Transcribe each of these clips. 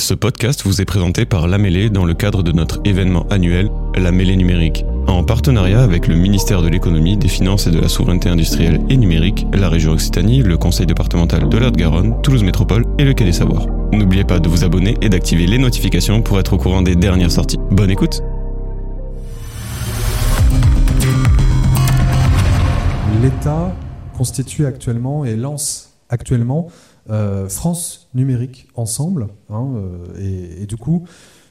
Ce podcast vous est présenté par La Mêlée dans le cadre de notre événement annuel, La Mêlée numérique. En partenariat avec le ministère de l'économie, des finances et de la souveraineté industrielle et numérique, la région Occitanie, le conseil départemental de la garonne Toulouse Métropole et le Quai des Savoirs. N'oubliez pas de vous abonner et d'activer les notifications pour être au courant des dernières sorties. Bonne écoute L'État constitue actuellement et lance actuellement euh, France numérique ensemble. Hein, euh, et, du coup,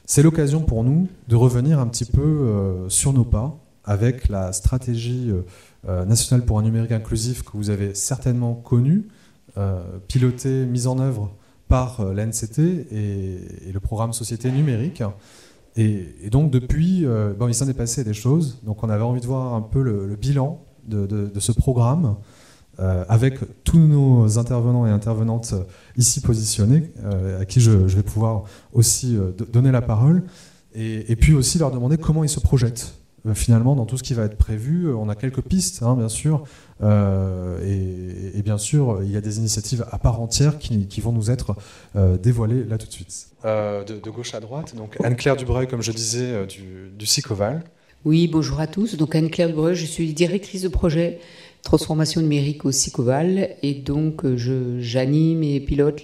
c'est l'occasion pour nous de revenir un petit peu euh, sur nos pas avec la stratégie nationale pour un numérique inclusif que vous avez certainement connue, pilotée, mise en œuvre par l'ANCT et, le programme Société numérique. Et, donc depuis, bon, il s'en est passé des choses. Donc on avait envie de voir un peu le, bilan de, ce programme. Euh, avec tous nos intervenants et intervenantes ici positionnés, euh, à qui je, vais pouvoir aussi euh, donner la parole, et, puis aussi leur demander comment ils se projettent finalement dans tout ce qui va être prévu. On a quelques pistes, hein, bien sûr, et, bien sûr, il y a des initiatives à part entière qui, vont nous être dévoilées là tout de suite. De, gauche à droite, donc Anne-Claire Dubreuil, comme je disais, du, du SICOVAL. Oui, bonjour à tous. Donc Anne-Claire Dubreuil, je suis directrice de projet transformation numérique au SICOVAL et donc euh, j'anime et pilote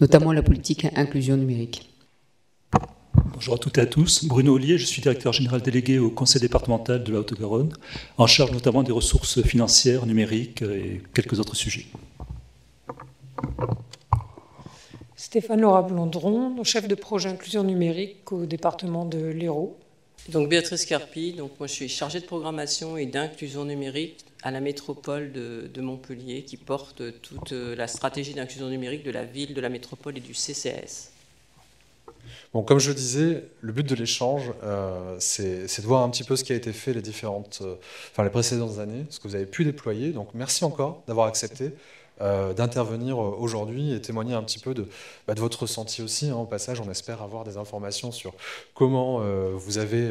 notamment la politique inclusion numérique. Bonjour à toutes et à tous. Bruno Ollier, je suis directeur général délégué au conseil départemental de la Haute-Garonne, en charge notamment des ressources financières, numériques et quelques autres sujets. Stéphane Laura Blondron, chef de projet inclusion numérique au département de l'Hérault. Donc Béatrice Carpi, donc moi je suis chargée de programmation et d'inclusion numérique à la métropole de, Montpellier qui porte toute la stratégie d'inclusion numérique de la ville, de la métropole et du CCS. Bon, comme je disais, le but de l'échange, euh, c'est de voir un petit peu ce qui a été fait les différentes, euh, les précédentes années, ce que vous avez pu déployer. Donc merci encore d'avoir accepté. Euh, d'intervenir euh, aujourd'hui et témoigner un petit peu de, bah, de votre ressenti aussi. Hein, au passage, on espère avoir des informations sur comment euh, vous avez,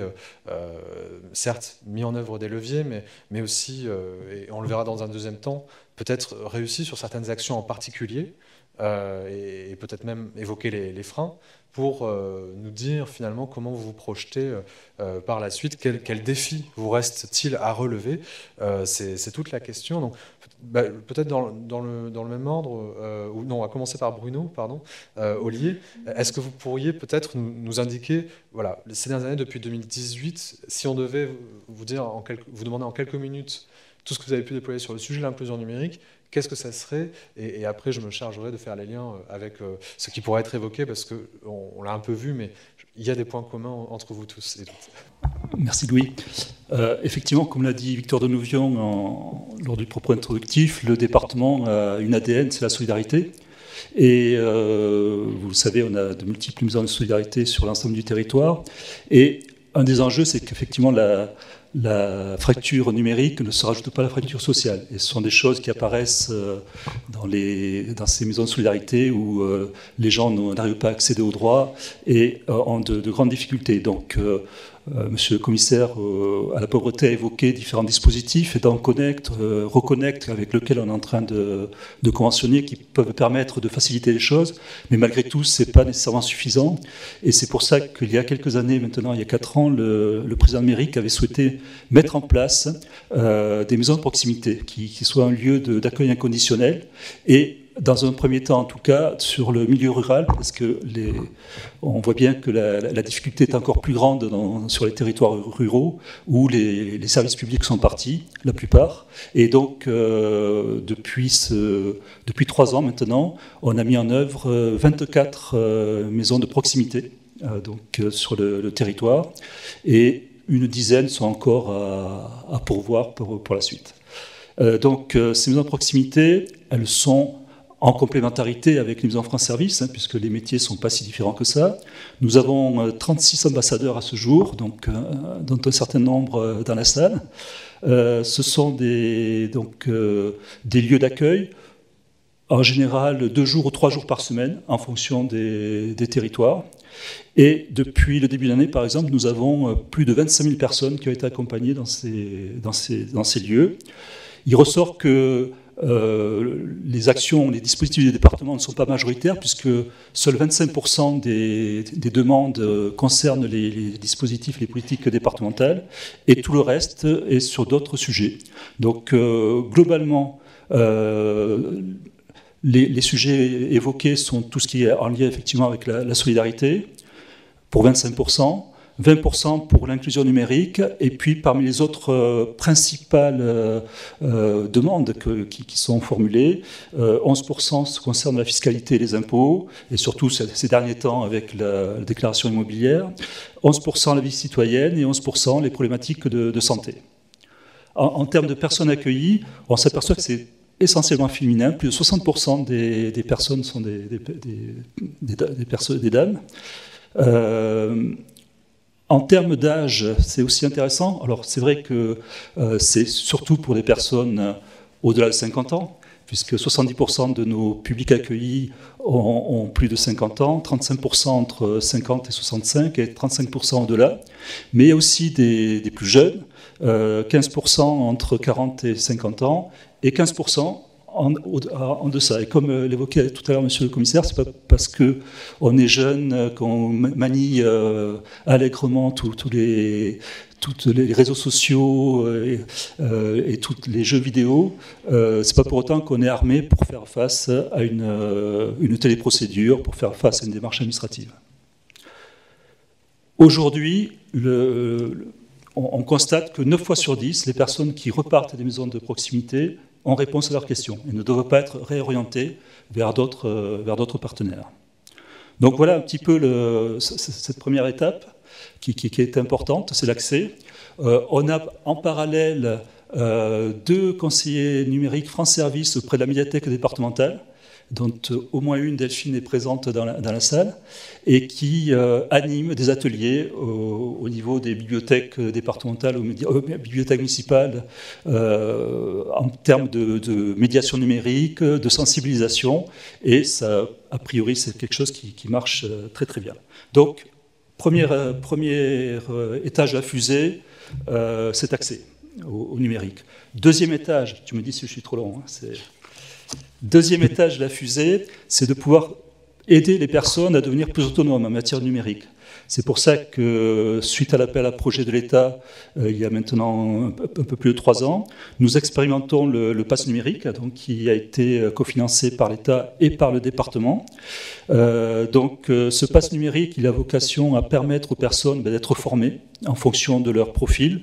certes, mis en œuvre des leviers, mais, mais aussi, et on le verra dans un deuxième temps, peut-être réussi sur certaines actions en particulier. Et, peut-être même évoquer les, freins pour nous dire finalement comment vous vous projetez par la suite, quel, quel défi vous reste-t-il à relever? C'est toute la question. Donc bah, peut-être dans, le, même ordre, euh, ou non, on va commencer par Bruno, pardon, euh, Olivier. Est-ce que vous pourriez peut-être nous, indiquer, voilà, ces dernières années, depuis 2018, si on devait vous demander en quelques minutes tout ce que vous avez pu déployer sur le sujet de l'inclusion numérique, qu'est-ce que ça serait et, après, je me chargerai de faire les liens euh, avec ce qui pourrait être évoqué, parce qu'on on, l'a un peu vu, mais il y a des points communs entre vous tous. Merci Louis. Euh, effectivement, comme l'a dit Victor de Nouvion lors du propos introductif, le département a une ADN, c'est la solidarité. Et euh, vous le savez, on a de multiples mesures de solidarité sur l'ensemble du territoire. Et un des enjeux, c'est qu'effectivement, la, la fracture numérique ne se rajoute pas à la fracture sociale. Et ce sont des choses qui apparaissent euh, dans, ces maisons de solidarité où euh, les gens n'arrivent pas à accéder aux droits et euh, ont de, grandes difficultés. Monsieur le commissaire euh, à la pauvreté a évoqué différents dispositifs, et dans Connect, euh, Reconnect, avec lequel on est en train de, conventionner, qui peuvent permettre de faciliter les choses. Mais malgré tout, ce n'est pas nécessairement suffisant. Et c'est pour ça qu'il y a quelques années, maintenant, il y a quatre ans, le, président Amérique avait souhaité mettre en place des maisons de proximité, qui, qui soient un lieu d'accueil inconditionnel. Et dans un premier temps, en tout cas, sur le milieu rural, parce que on voit bien que la, difficulté est encore plus grande sur les territoires ruraux, où les, services publics sont partis, la plupart. Et donc, euh, depuis, trois ans maintenant, on a mis en œuvre 24 euh, maisons de proximité donc, sur le, territoire, et une dizaine sont encore à, pourvoir pour, la suite. Euh, donc, ces maisons de proximité, elles sont en complémentarité avec les en France Service, hein, puisque les métiers ne sont pas si différents que ça. Nous avons 36 euh, ambassadeurs à ce jour, donc, euh, dont un certain nombre euh, dans la salle. ce sont des, donc, des lieux d'accueil, en général deux jours ou trois jours par semaine, en fonction des, territoires. Et depuis le début de l'année, par exemple, nous avons plus de 25 000 personnes qui ont été accompagnées dans ces lieux. Il ressort que les actions, les dispositifs des départements ne sont pas majoritaires puisque seuls 25% des, demandes concernent les, dispositifs, les politiques départementales et tout le reste est sur d'autres sujets. Donc globalement, les, sujets évoqués sont tout ce qui est en lien effectivement avec la, solidarité, pour 25%, 20% pour l'inclusion numérique, et puis parmi les autres euh, principales euh, euh, demandes qui, sont formulées, 11% concerne la fiscalité et les impôts, et surtout ces, derniers temps avec la, déclaration immobilière, 11% la vie citoyenne et 11% les problématiques de, santé. En, termes de personnes accueillies, on s'aperçoit que c'est essentiellement féminin. Plus de 60% des, personnes sont des, des, dames. Euh, en termes d'âge, c'est aussi intéressant. Alors, c'est vrai que euh, c'est surtout pour des personnes au-delà de 50 ans, puisque 70% de nos publics accueillis ont, plus de 50 ans, 35% entre 50 et 65 et 35% au-delà. Mais il y a aussi des, plus jeunes, 15% euh, entre 40 et 50 ans, et 15% en, deçà. Et comme euh, l'évoquait tout à l'heure Monsieur le Commissaire, c'est pas parce que on est jeune euh, qu'on manie euh, allègrement tous les les réseaux sociaux et, et tous les jeux vidéo, euh, c'est pas pour autant qu'on est armé pour faire face à une, une téléprocédure, pour faire face à une démarche administrative. Aujourd'hui, on, constate que 9 fois sur 10, les personnes qui repartent des maisons de proximité ont réponse à leurs questions et ne doivent pas être d'autres, euh, vers d'autres partenaires. Donc voilà un petit peu cette première étape qui, qui, est importante, c'est l'accès. Euh, on a en parallèle euh, deux conseillers numériques France Service auprès de la médiathèque départementale dont euh, au moins une, Delphine, est présente dans la, salle, et qui euh, anime des ateliers au, niveau des bibliothèques départementales, ou euh, bibliothèques municipales, en termes de, médiation numérique, de sensibilisation, et ça, a priori, c'est quelque chose qui, marche très très bien. Donc, premier, premier étage la fusée, c'est accès au, numérique. Deuxième étage, tu me dis si je suis trop long, hein, c'est Deuxième étage de la fusée, c'est de pouvoir aider les personnes à devenir plus autonomes en matière numérique. C'est pour ça que, suite à l'appel à projet de l'État, euh, il y a maintenant un peu plus de trois ans, nous expérimentons le, le pass numérique, donc, qui a été euh, cofinancé par l'État et par le département. Euh, donc, ce pass numérique, il a vocation à permettre aux personnes ben, d'être formées en fonction de leur profil,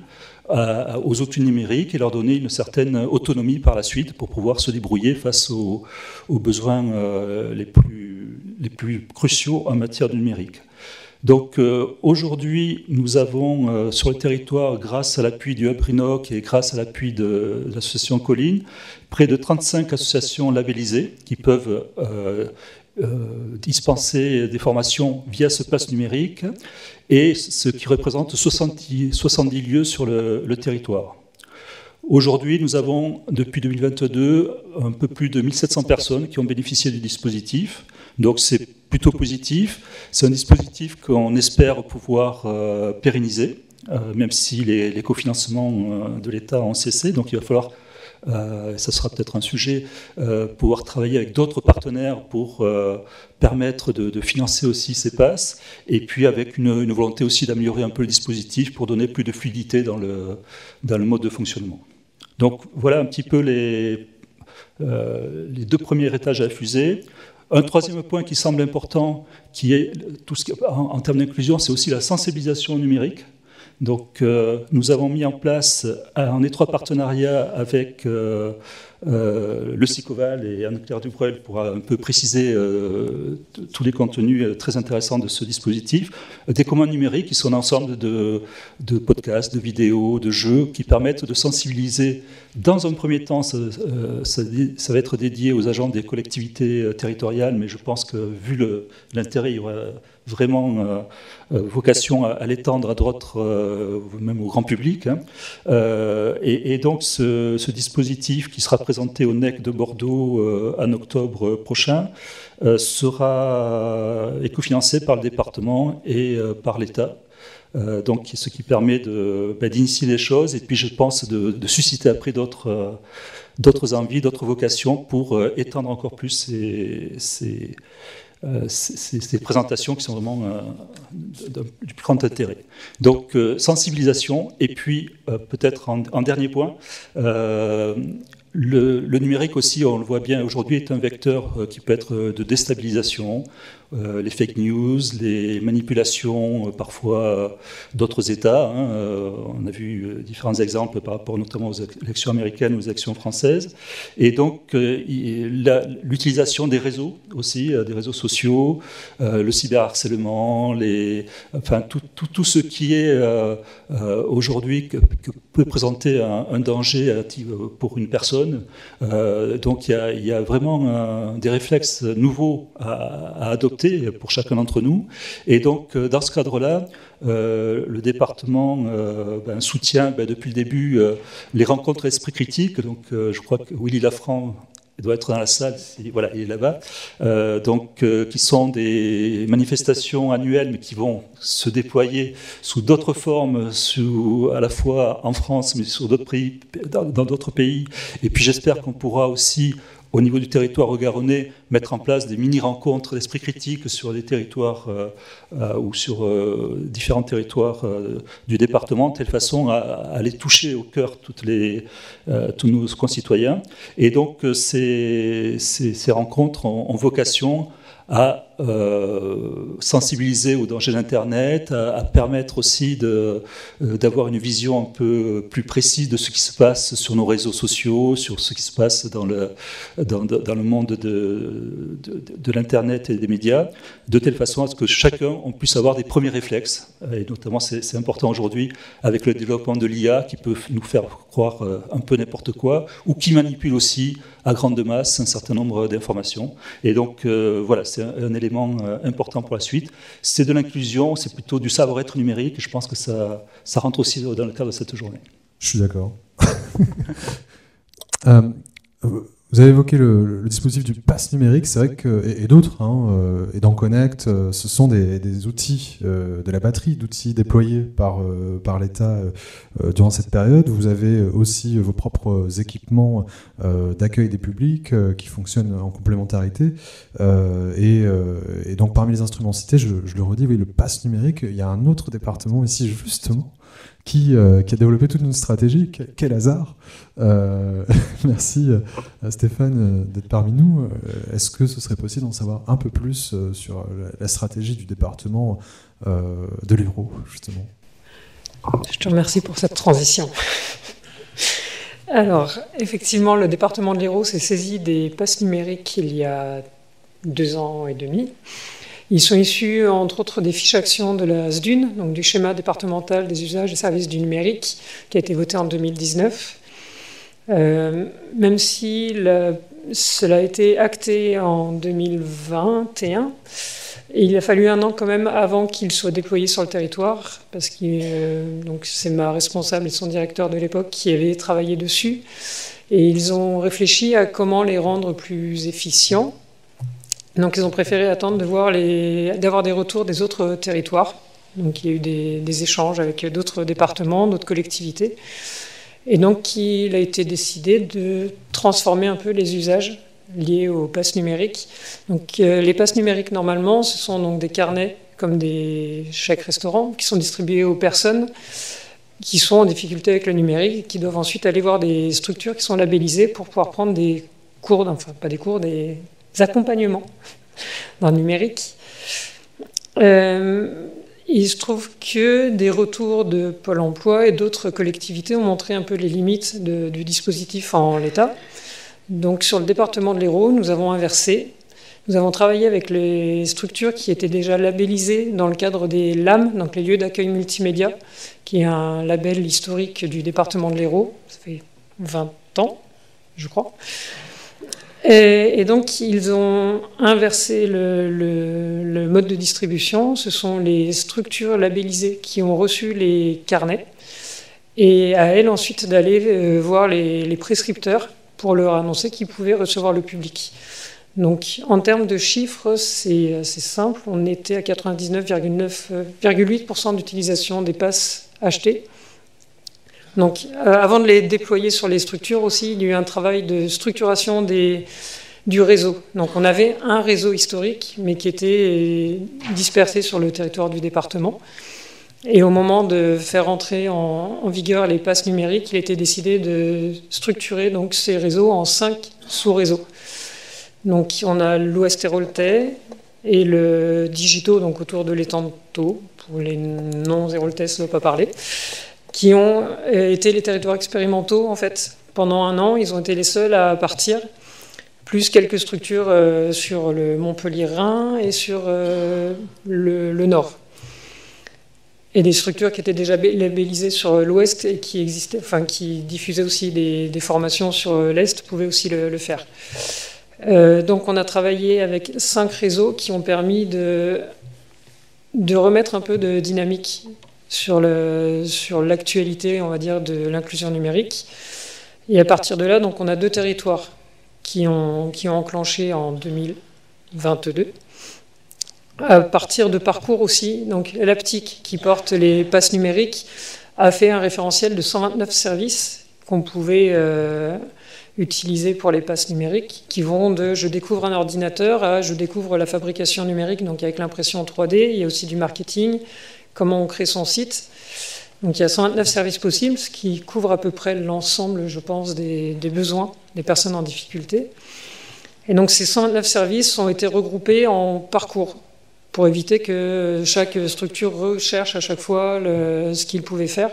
aux outils numériques et leur donner une certaine autonomie par la suite pour pouvoir se débrouiller face aux, besoins euh, les, plus, les plus cruciaux en matière de numérique. Donc euh, aujourd'hui, nous avons euh, sur le territoire, grâce à l'appui du Hub et grâce à l'appui de, l'association Colline, près de 35 associations labellisées qui peuvent euh, dispenser des formations via ce pass numérique, et ce qui représente 70, 70 lieux sur le, territoire. Aujourd'hui, nous avons, depuis 2022, un peu plus de 1700 personnes qui ont bénéficié du dispositif. Donc c'est plutôt positif. C'est un dispositif qu'on espère pouvoir euh, pérenniser, euh, même si les, les cofinancements de l'État ont cessé. Donc il va falloir euh, ça sera peut-être un sujet, euh, pouvoir travailler avec d'autres partenaires pour euh, permettre de, financer aussi ces passes, et puis avec une, volonté aussi d'améliorer un peu le dispositif pour donner plus de fluidité dans le, dans le mode de fonctionnement. Donc voilà un petit peu les, les deux premiers étages à la. Un troisième point qui semble important, qui est tout ce en, en termes d'inclusion, c'est aussi la sensibilisation numérique. Donc, euh, nous avons mis en place un étroit partenariat avec euh, euh, le SICOVAL et Anne-Claire Dubreuil pour un peu préciser tous les contenus très intéressants de ce dispositif. Des commandes numériques qui sont un ensemble de, de, podcasts, de vidéos, de jeux qui permettent de sensibiliser. Dans un premier temps, ça, ça, va être dédié aux agents des collectivités territoriales, mais je pense que vu l'intérêt, il y aura vraiment vocation à, l'étendre à d'autres, même au grand public. Hein. Et, donc ce, ce, dispositif qui sera présenté au NEC de Bordeaux en octobre prochain, sera écofinancé par le département et par l'État. Donc, ce qui permet bah, d'initier les choses et puis, je pense, de, susciter après d'autres d'autres envies, d'autres vocations pour étendre encore plus ces, euh, présentations qui sont vraiment euh, du plus grand intérêt. Donc, euh, sensibilisation, et puis peut-être en, dernier point, le, numérique aussi, on le voit bien aujourd'hui, est un vecteur euh, qui peut être euh, de déstabilisation, euh, les fake news, les manipulations parfois d'autres États. Hein, on a vu différents exemples par rapport notamment aux élections américaines, aux élections françaises. Et donc l'utilisation des réseaux aussi, des réseaux sociaux, le cyberharcèlement, enfin tout, tout, tout, ce qui est aujourd'hui que, peut présenter un, danger pour une personne euh, donc il y, a vraiment des réflexes nouveaux à, adopter pour chacun d'entre nous. Et donc euh, dans ce cadre-là, euh, le département ben, soutient ben, depuis le début les rencontres esprit critique. Donc je crois que Willy Lafranc doit être dans la salle, voilà, il est là-bas, euh, donc euh, qui sont des manifestations annuelles, mais qui vont se déployer sous d'autres formes, à la fois en France, mais sur d'autres pays, dans d'autres pays. Et puis j'espère qu'on pourra aussi au niveau du territoire regaronnais, mettre en place des mini-rencontres d'esprit critique sur les territoires euh, euh, ou sur euh, différents territoires du département, de telle façon à, aller toucher au cœur toutes les, tous nos concitoyens. Et donc ces, ces, rencontres ont vocation à euh, sensibiliser aux dangers d'Internet, à, permettre aussi euh, d'avoir une vision un peu plus précise de ce qui se passe sur nos réseaux sociaux, sur ce qui se passe dans le, dans, le monde de, de, l'Internet et des médias, de telle façon à ce que chacun on puisse avoir des premiers réflexes. Et notamment, c'est important aujourd'hui avec le développement de l'IA qui peut nous faire croire euh, un peu n'importe quoi, ou qui manipule aussi à grande masse un certain nombre d'informations. Et donc, voilà, c'est un élément euh, important pour la suite. C'est de l'inclusion, c'est plutôt du savoir-être numérique. Je pense que ça, ça rentre aussi dans le cadre de cette journée. Je suis d'accord. euh, vous avez évoqué le, dispositif du pass numérique, c'est vrai que, et, d'autres, hein, euh, et dans Connect, euh, ce sont des, outils euh, de la batterie, d'outils déployés par, par l'État durant cette période. Vous avez aussi vos propres équipements d'accueil des publics qui fonctionnent en complémentarité. Et, donc parmi les instruments cités, je, je le redis, oui, le pass numérique, il y a un autre département ici justement qui, euh, qui, a développé toute une stratégie. Quel, hasard euh, Merci à Stéphane euh, d'être parmi nous. Est-ce que ce serait possible d'en savoir un peu plus sur la, stratégie du département de l'Hérault, justement? Je te remercie pour cette transition. Alors, effectivement, le département de l'Hérault s'est saisi des passes numériques il y a deux ans et demi. Ils sont issus, entre autres, des fiches actions de la SDUN, donc du schéma départemental des usages et services du numérique, qui a été voté en 2019. Euh, même si cela a été acté en 2021, il a fallu un an quand même avant qu'il soit déployé sur le territoire, parce que euh, c'est ma responsable et son directeur de l'époque qui avaient travaillé dessus. Et ils ont réfléchi à comment les rendre plus efficients donc ils ont préféré attendre de voir d'avoir des retours des autres territoires. Donc il y a eu des, échanges avec d'autres départements, d'autres collectivités. Et donc il a été décidé de transformer un peu les usages liés aux passes numériques. Donc euh, les passes numériques normalement, ce sont donc des carnets comme des chèques restaurants qui sont distribués aux personnes qui sont en difficulté avec le numérique et qui doivent ensuite aller voir des structures qui sont labellisées pour pouvoir prendre des cours, enfin pas des cours, des accompagnements dans le numérique. Euh, il se trouve que des retours de Pôle emploi et d'autres collectivités ont montré un peu les limites du dispositif en l'état. Donc sur le département de l'Hérault, nous avons inversé. Nous avons travaillé avec les structures qui étaient déjà labellisées dans le cadre des LAM, donc les lieux d'accueil multimédia, qui est un label historique du département de l'Hérault. Ça fait 20 ans, je crois. Et, donc, ils ont inversé le, mode de distribution. Ce sont les structures labellisées qui ont reçu les carnets. Et à elles ensuite d'aller euh, voir les, prescripteurs pour leur annoncer qu'ils pouvaient recevoir le public. Donc en termes de chiffres, c'est simple. On était à 99,8% d'utilisation des passes achetées. Donc euh, avant de les déployer sur les structures aussi, il y a eu un travail de structuration du réseau. Donc on avait un réseau historique, mais qui était dispersé sur le territoire du département. Et au moment de faire entrer en, vigueur les passes numériques, il était décidé de structurer donc ces réseaux en cinq sous-réseaux. Donc on a l'Ouest héroltais et le Digito, donc autour de l'étang de Taux, pour les non-héroltais, ça ne pas parler, qui ont été les territoires expérimentaux en fait. Pendant un an, ils ont été les seuls à partir plus quelques structures euh, sur le Montpellier-Rhin et sur euh, le, Nord. Et des structures qui étaient déjà labellisées sur l'Ouest et qui existaient, enfin qui diffusaient aussi des, formations sur l'Est pouvaient aussi le, faire. Euh, donc on a travaillé avec cinq réseaux qui ont permis de remettre un peu de dynamique sur l'actualité, sur on va dire, de l'inclusion numérique. Et à partir de là, donc on a deux territoires qui ont, qui ont enclenché en 2022. À partir de parcours aussi, donc qui porte les passes numériques a fait un référentiel de 129 services qu'on pouvait euh, utiliser pour les passes numériques, qui vont de je découvre un ordinateur à je découvre la fabrication numérique, donc avec l'impression 3D, il y a aussi du marketing, comment on crée son site. Donc il y a 129 services possibles, ce qui couvre à peu près l'ensemble, je pense, des, besoins des personnes en difficulté. Et donc ces 129 services ont été regroupés en parcours pour éviter que chaque structure recherche à chaque fois ce qu'il pouvait faire.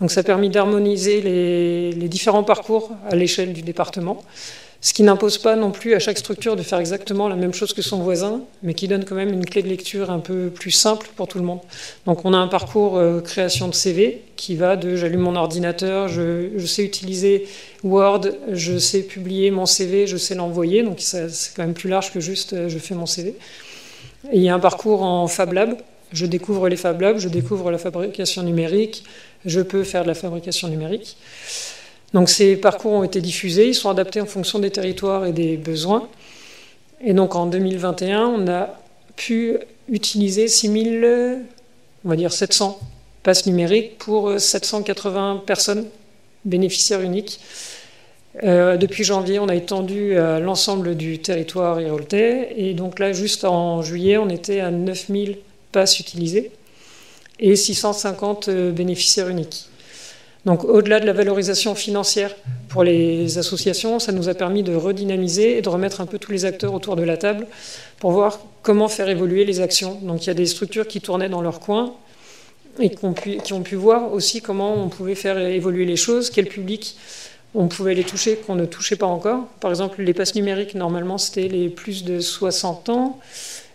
Donc ça a permis d'harmoniser les différents parcours à l'échelle du département ce qui n'impose pas non plus à chaque structure de faire exactement la même chose que son voisin, mais qui donne quand même une clé de lecture un peu plus simple pour tout le monde. Donc on a un parcours euh, création de CV qui va de j'allume mon ordinateur, je, sais utiliser Word, je sais publier mon CV, je sais l'envoyer, donc c'est quand même plus large que juste euh, je fais mon CV. Il y a un parcours en Fab Lab, je découvre les Fab Labs, je découvre la fabrication numérique, je peux faire de la fabrication numérique. Donc ces parcours ont été diffusés, ils sont adaptés en fonction des territoires et des besoins. Et donc en 2021, on a pu utiliser 6000, on va dire 700 passes numériques pour 780 personnes bénéficiaires uniques. Euh, depuis janvier, on a étendu l'ensemble du territoire héroltais. Et donc là, juste en juillet, on était à 9000 passes utilisées et 650 bénéficiaires uniques. Donc au-delà de la valorisation financière pour les associations, ça nous a permis de redynamiser et de remettre un peu tous les acteurs autour de la table pour voir comment faire évoluer les actions. Donc il y a des structures qui tournaient dans leur coin et qui ont pu, voir aussi comment on pouvait faire évoluer les choses, quel public on pouvait les toucher qu'on ne touchait pas encore. Par exemple, les passes numériques, normalement, c'était les plus de 60 ans,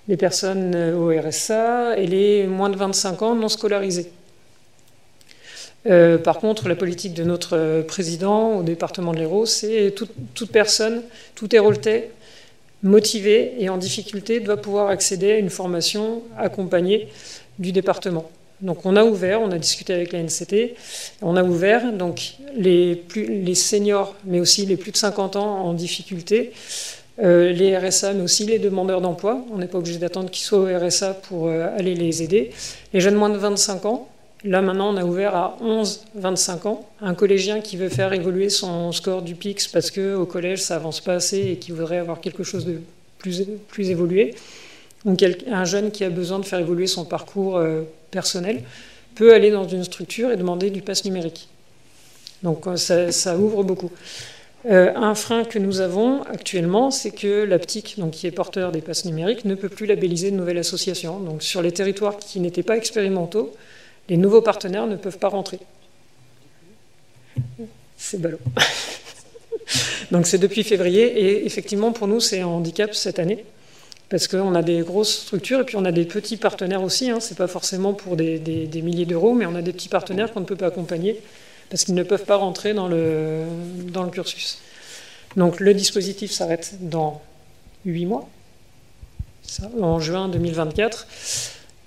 les personnes au RSA et les moins de 25 ans non scolarisés. Euh, par contre, la politique de notre euh, président au département de l'Hérault, c'est toute, personne, tout héroltais motivé et en difficulté doit pouvoir accéder à une formation accompagnée du département. Donc on a ouvert, on a discuté avec la NCT, on a ouvert donc les, les seniors, mais aussi les plus de 50 ans en difficulté, euh, les RSA, mais aussi les demandeurs d'emploi. On n'est pas obligé d'attendre qu'ils soient au RSA pour aller les aider. Les jeunes moins de 25 ans, Là, maintenant, on a ouvert à 11-25 ans un collégien qui veut faire évoluer son score du PIX parce qu'au collège, ça avance pas assez et qui voudrait avoir quelque chose de plus, évolué. Donc, un jeune qui a besoin de faire évoluer son parcours euh, personnel peut aller dans une structure et demander du pass numérique. Donc, euh, ça, ouvre beaucoup. Euh, un frein que nous avons actuellement, c'est que l'APTIC, donc qui est porteur des passes numériques, ne peut plus labelliser de nouvelles associations. Donc, sur les territoires qui n'étaient pas expérimentaux, les nouveaux partenaires ne peuvent pas rentrer. C'est ballot. Donc c'est depuis février et effectivement pour nous c'est un handicap cette année parce qu'on a des grosses structures et puis on a des petits partenaires aussi. Hein. Ce n'est pas forcément pour des, milliers d'euros, mais on a des petits partenaires qu'on ne peut pas accompagner parce qu'ils ne peuvent pas rentrer dans le, dans le cursus. Donc le dispositif s'arrête dans huit mois, en juin 2024.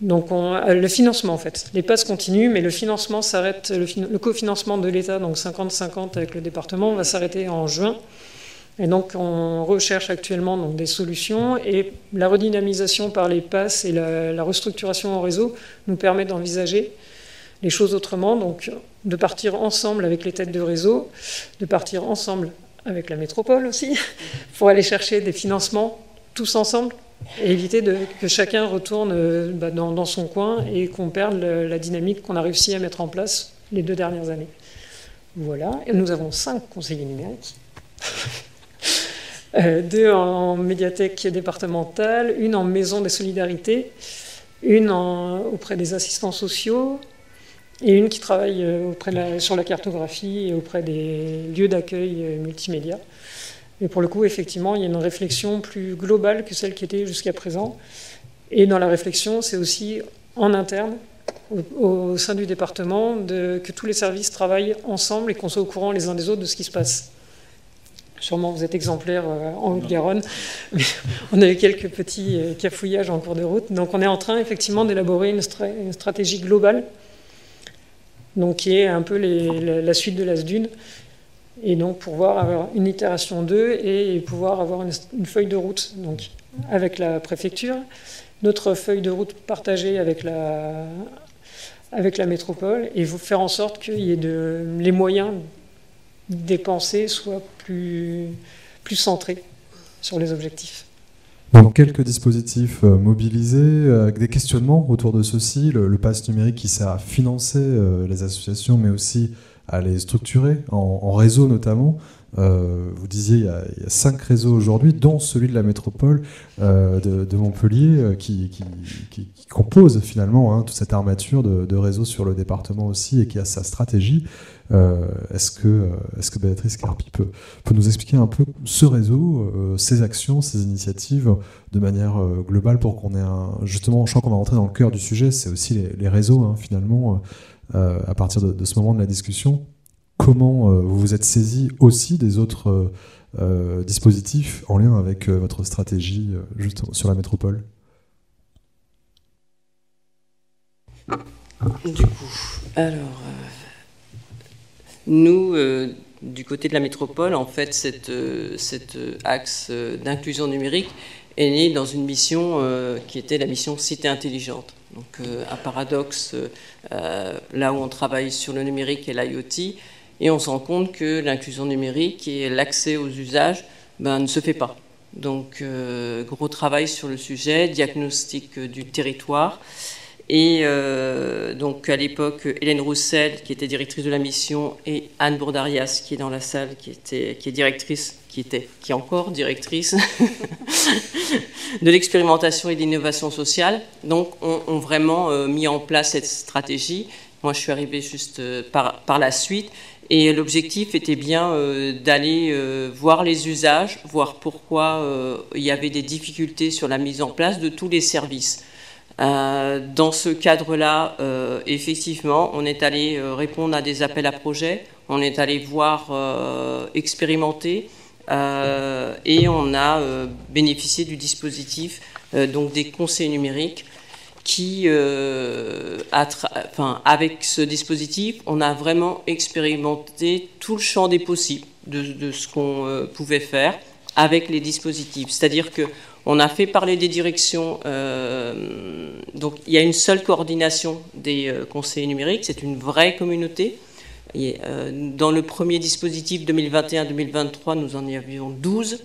Donc euh, le financement en fait, les passes continuent, mais le financement s'arrête, le, cofinancement de l'État, donc 50-50 avec le département, va s'arrêter en juin. Et donc, on recherche actuellement des solutions et la redynamisation par les passes et la, restructuration en réseau nous permet d'envisager les choses autrement. Donc, de partir ensemble avec les têtes de réseau, de partir ensemble avec la métropole aussi, pour aller chercher des financements tous ensemble et éviter de, que chacun retourne euh, bah, dans, son coin et qu'on perde la dynamique qu'on a réussi à mettre en place les deux dernières années. Voilà, nous avons cinq conseillers numériques. Euh, deux en médiathèque départementale, une en maison des solidarités, une auprès des assistants sociaux et une qui travaille euh, auprès sur la cartographie et auprès des lieux d'accueil multimédia. Et pour le coup, effectivement, il y a une réflexion plus globale que celle qui était jusqu'à présent. Et dans la réflexion, c'est aussi en interne, au, sein du département, que tous les services travaillent ensemble et qu'on soit au courant les uns des autres de ce qui se passe. Sûrement, vous êtes exemplaire euh, en Haute-Garonne. on a eu quelques petits euh, cafouillages en cours de route. Donc, on est en train, effectivement, d'élaborer une, stratégie globale, donc qui est un peu la, suite de l'ASDUN. Et donc, pouvoir avoir une itération 2 et pouvoir avoir une, feuille de route donc, avec la préfecture, notre feuille de route partagée avec la, avec la métropole et faire en sorte qu'il y ait de, les moyens dépensés soient plus, plus centrés sur les objectifs. Donc quelques dispositifs euh, mobilisés, euh, avec des questionnements autour de ceci, le, le pass numérique qui sert à financer euh, les associations, mais aussi à les structurer, en, réseau notamment. vous disiez, il y, a, cinq réseaux aujourd'hui, dont celui de la métropole de, Montpellier, qui, qui, compose finalement hein, toute cette armature de, réseaux sur le département aussi, et qui a sa stratégie. Euh, est-ce que, euh, est que Béatrice Carpi peut, peut, nous expliquer un peu ce réseau, euh, ses actions, ses initiatives de manière globale pour qu'on ait un. Justement, je crois qu'on va rentrer dans le cœur du sujet, c'est aussi les, réseaux, hein, finalement, à partir de, ce moment de la discussion. Comment vous vous êtes saisi aussi des autres dispositifs en lien avec votre stratégie juste sur la métropole? Du coup, alors. Nous, euh, du côté de la métropole, en fait, cet euh, euh, axe d'inclusion numérique est né dans une mission qui était la mission Cité intelligente. Donc, un paradoxe, là où on travaille sur le numérique et l'IoT, et on se rend compte que l'inclusion numérique et l'accès aux usages ben, ne se fait pas. Donc, gros travail sur le sujet, diagnostic du territoire. Et euh, donc à l'époque, Hélène Roussel, qui était directrice de la mission, et Anne Bourdarias, qui est dans la salle, qui, était, qui est directrice, qui était, qui est encore directrice de l'expérimentation et de l'innovation sociale, donc ont, vraiment euh, mis en place cette stratégie. Moi, je suis arrivée juste euh, par, par la suite. Et l'objectif était bien d'aller voir les usages, voir pourquoi il y avait des difficultés sur la mise en place de tous les services. Euh, dans ce cadre-là, euh, effectivement, on est allé euh, répondre à des appels à projets, on est allé voir, expérimenter, et on a bénéficié du dispositif donc des conseils numériques qui, avec ce dispositif, on a vraiment expérimenté tout le champ des possibles de, ce qu'on pouvait faire avec les dispositifs. C'est-à-dire que on a fait parler des directions. Euh, donc, il y a une seule coordination des euh, conseillers numériques. C'est une vraie communauté. Euh, dans le premier dispositif 2021-2023, nous en avions 12,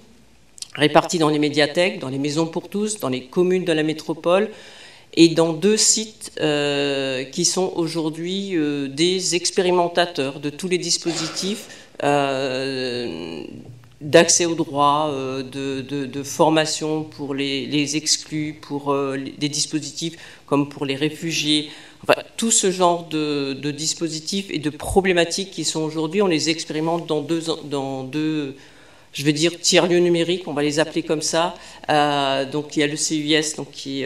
répartis dans les médiathèques, dans les maisons pour tous, dans les communes de la métropole et dans deux sites qui sont aujourd'hui des expérimentateurs de tous les dispositifs d'accès aux droits, euh, de, formation pour les, exclus, pour euh, des dispositifs comme pour les réfugiés. Tout ce genre de, dispositifs et de problématiques qui sont aujourd'hui, on les expérimente dans deux, dans deux je vais dire tiers-lieux numériques, on va les appeler comme ça. Euh, donc il y a le CUS donc, qui,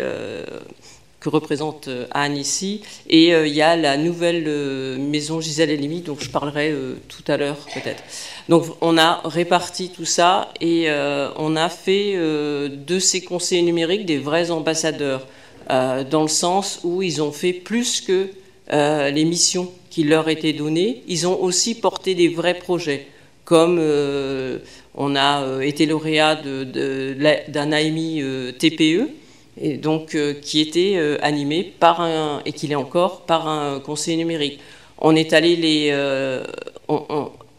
que représente Anne ici, et il y a la nouvelle maison Gisèle Elimi, dont je parlerai tout à l'heure peut-être. Donc on a réparti tout ça et euh, on a fait euh, de ces conseillers numériques des vrais ambassadeurs, euh, dans le sens où ils ont fait plus que les missions qui leur étaient données, ils ont aussi porté des vrais projets. comme on a été lauréat d'un AMI TPE, et donc qui était animé par un, et qui l'est encore, par un conseiller numérique. On est allé les,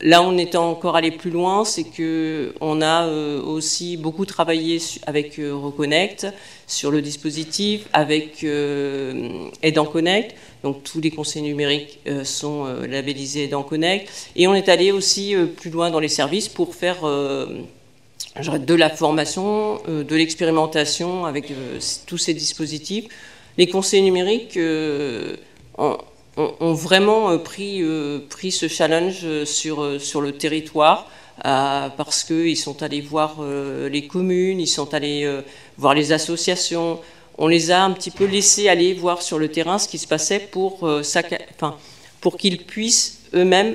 Là, on était encore allé plus loin, c'est que on a euh, aussi beaucoup travaillé avec euh, Reconnect sur le dispositif, avec euh, Aidant Connect. Donc tous les conseils numériques sont labellisés Aidant Connect, et on est allé aussi plus loin dans les services pour faire de la formation, de l'expérimentation avec tous ces dispositifs. Les conseils numériques ont, vraiment euh, pris, euh, pris ce challenge euh, sur, sur le territoire parce qu'ils sont allés voir les communes, ils sont allés voir les associations. On les a un petit peu laissés aller voir sur le terrain ce qui se passait pour, pour qu'ils puissent eux-mêmes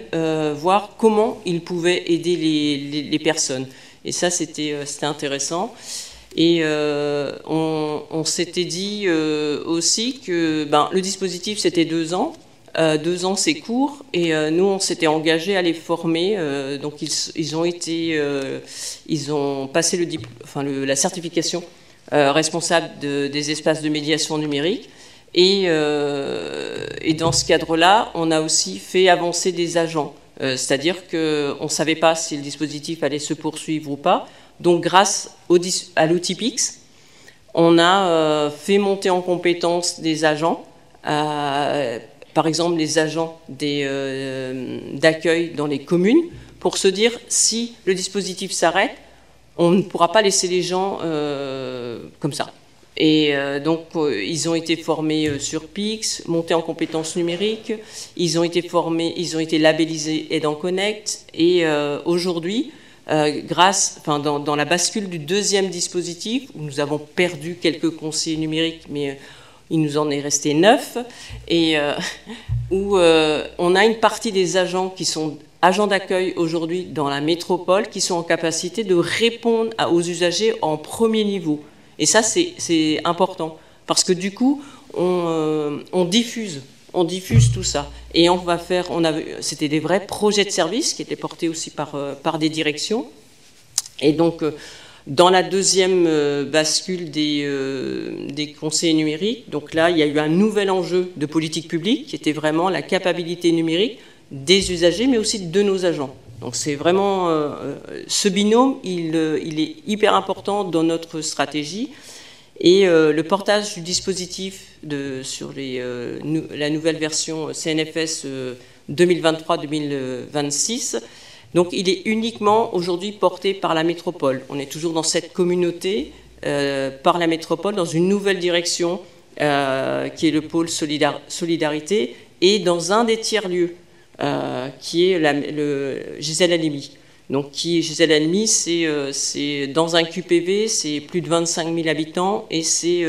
voir comment ils pouvaient aider les, les, personnes. Et ça, c'était intéressant. Et on, on s'était dit aussi que ben, le dispositif, c'était deux ans. Euh, deux ans, c'est court, et euh, nous, on s'était engagé à les former. Euh, donc, ils, ont été, ils ont passé le, enfin, la certification responsable des espaces de médiation numérique. Et, et dans ce cadre-là, on a aussi fait avancer des agents. C'est-à-dire qu'on ne savait pas si le dispositif allait se poursuivre ou pas. Donc, grâce au, à l'outil PIX, on a fait monter en compétence des agents par exemple les agents euh, d'accueil dans les communes, pour se dire si le dispositif s'arrête, on ne pourra pas laisser les gens euh, comme ça. Et euh, donc, ils ont été formés sur PIX, montés en compétences numériques, ils ont été formés, ils ont été labellisés Aidant Connect, et aujourd'hui, grâce, enfin, dans, dans, la bascule du deuxième dispositif, où nous avons perdu quelques conseillers numériques, mais il nous en est resté neuf, et euh, où euh, on a une partie des agents qui sont agents d'accueil aujourd'hui dans la métropole qui sont en capacité de répondre aux usagers en premier niveau. Et ça, c'est important, parce que du coup, on, euh, diffuse on diffuse tout ça. Et on va faire, on c'était des vrais projets de service qui étaient portés aussi par, par des directions. Et donc, dans la deuxième euh, bascule des, euh, des, conseils numériques, donc là, il y a eu un nouvel enjeu de politique publique qui était vraiment la capacité numérique des usagers, mais aussi de nos agents. Donc c'est vraiment euh, ce binôme, il, il, est hyper important dans notre stratégie. Et le portage du dispositif sur les, la nouvelle version CNFS 2023-2026 donc il est uniquement aujourd'hui porté par la métropole. On est toujours dans cette communauté euh, par la métropole, dans une nouvelle direction euh, qui est le pôle solidarité et dans un des tiers-lieux euh, qui est le Gisèle Halimi. Donc qui, Gisèle Halimi, c'est dans un QPV, c'est plus de 25 000 habitants et c'est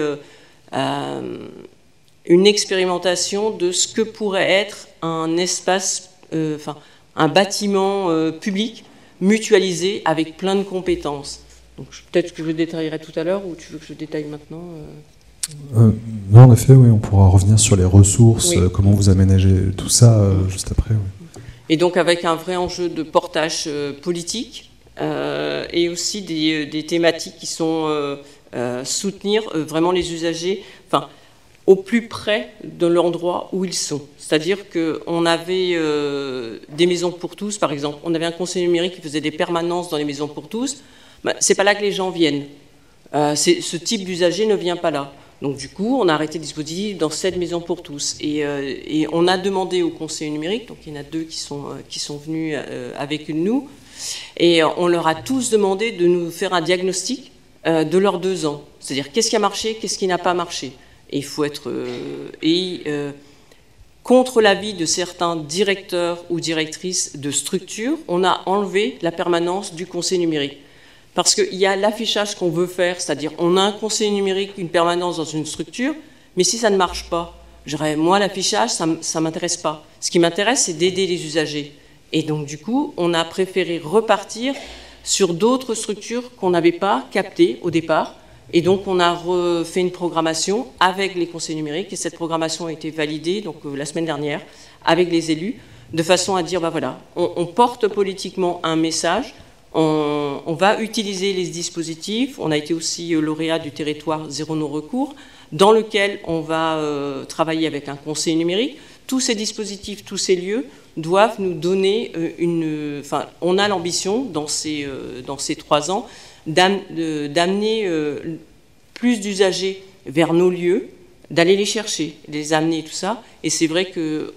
une expérimentation de ce que pourrait être un espace, un bâtiment euh, public mutualisé avec plein de compétences. Donc peut-être que je détaillerai tout à l'heure ou tu veux que je détaille maintenant euh? Euh, non, en effet, oui, on pourra revenir sur les ressources, comment vous aménagez tout ça juste après. Et donc avec un vrai enjeu de portage politique et aussi des, des, thématiques qui sont soutenir vraiment les usagers, enfin au plus près de l'endroit où ils sont. C'est-à-dire qu'on avait euh, des maisons pour tous, par exemple. On avait un conseil numérique qui faisait des permanences dans les maisons pour tous. Ben, c'est pas là que les gens viennent. Euh, ce type d'usager ne vient pas là. Donc du coup, on a arrêté le dispositif dans cette maison pour tous. Et, euh, on a demandé au conseil numérique, donc il y en a deux qui sont, qui sont venus avec nous, et on leur a tous demandé de nous faire un diagnostic de leurs deux ans. C'est-à-dire qu'est-ce qui a marché, qu'est-ce qui n'a pas marché. Et il faut être... et contre l'avis de certains directeurs ou directrices de structures, on a enlevé la permanence du conseil numérique. Parce qu'il y a l'affichage qu'on veut faire, c'est-à-dire on a un conseil numérique, une permanence dans une structure, mais si ça ne marche pas, moi l'affichage, ça ne m'intéresse pas. Ce qui m'intéresse, c'est d'aider les usagers. Et donc du coup, on a préféré repartir sur d'autres structures qu'on n'avait pas captées au départ, et donc, on a refait une programmation avec les conseils numériques, et cette programmation a été validée donc, euh, la semaine dernière avec les élus. de façon à dire, bah voilà, on, porte politiquement un message, on, va utiliser les dispositifs, on a été aussi euh, lauréat du territoire zéro non-recours, dans lequel on va euh, travailler avec un conseil numérique. Tous ces dispositifs, tous ces lieux doivent nous donner une... Enfin, on a l'ambition, dans, dans ces trois ans, d'amener plus d'usagers vers nos lieux, d'aller les chercher, les amener, tout ça. Et c'est vrai que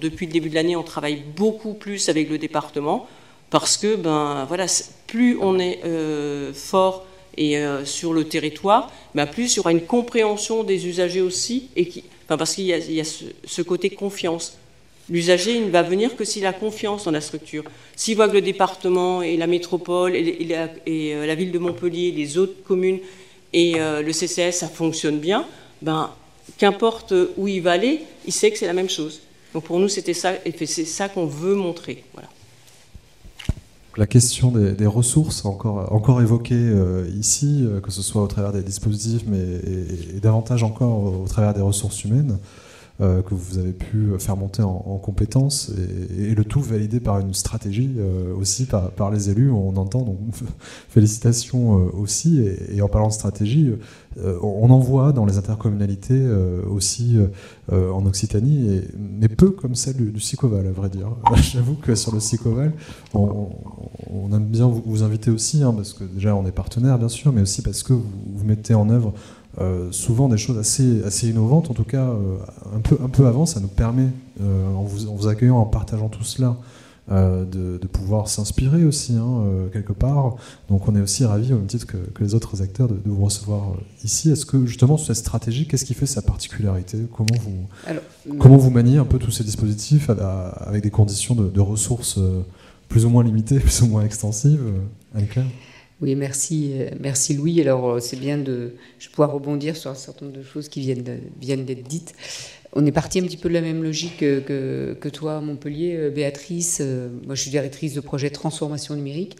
depuis le début de l'année, on travaille beaucoup plus avec le département parce que, ben, voilà, plus on est euh, fort et euh, sur le territoire, ben, plus il y aura une compréhension des usagers aussi, et qui, parce qu'il y a, ce, côté confiance. L'usager ne va venir que s'il a confiance dans la structure. S'il voit que le département et la métropole et, euh, la, ville de Montpellier, les autres communes et le CCS, ça fonctionne bien, ben, qu'importe où il va aller, il sait que c'est la même chose. Donc pour nous, c'était ça, et c'est ça qu'on veut montrer. La question des, ressources, encore, encore évoquée euh, ici, euh, que ce soit au travers des dispositifs, mais davantage encore au travers des ressources humaines. Euh, que vous avez pu faire monter en, compétences et, le tout validé par une stratégie euh, aussi par, les élus. On entend donc félicitations euh, aussi. Et, en parlant de stratégie, on en voit dans les intercommunalités aussi en Occitanie, mais peu comme celle du, Sicoval, à vrai dire. J'avoue que sur le Sicoval, on, aime bien vous, inviter aussi, hein, parce que déjà on est partenaire bien sûr, mais aussi parce que vous, mettez en œuvre euh, souvent des choses assez, assez innovantes, en tout cas euh, un, peu, un peu avant, ça nous permet, euh, en, vous, en, vous, accueillant, en partageant tout cela, de, de, pouvoir s'inspirer aussi, hein, quelque part. Donc on est aussi ravis, au même titre que, que les autres acteurs, de, vous recevoir ici. Est-ce que justement, cette stratégie, qu'est-ce qui fait sa particularité? Comment vous, comment vous maniez un peu tous ces dispositifs avec des conditions de, de ressources plus ou moins limitées, plus ou moins extensives Anne-Claire? Oui, merci, euh, merci Louis. Alors, euh, c'est bien de je pouvoir rebondir sur un certain nombre de choses qui viennent, viennent d'être dites. On est parti un petit peu de la même logique que, que, toi Montpellier, euh, Béatrice. Moi, je suis directrice de projet transformation numérique.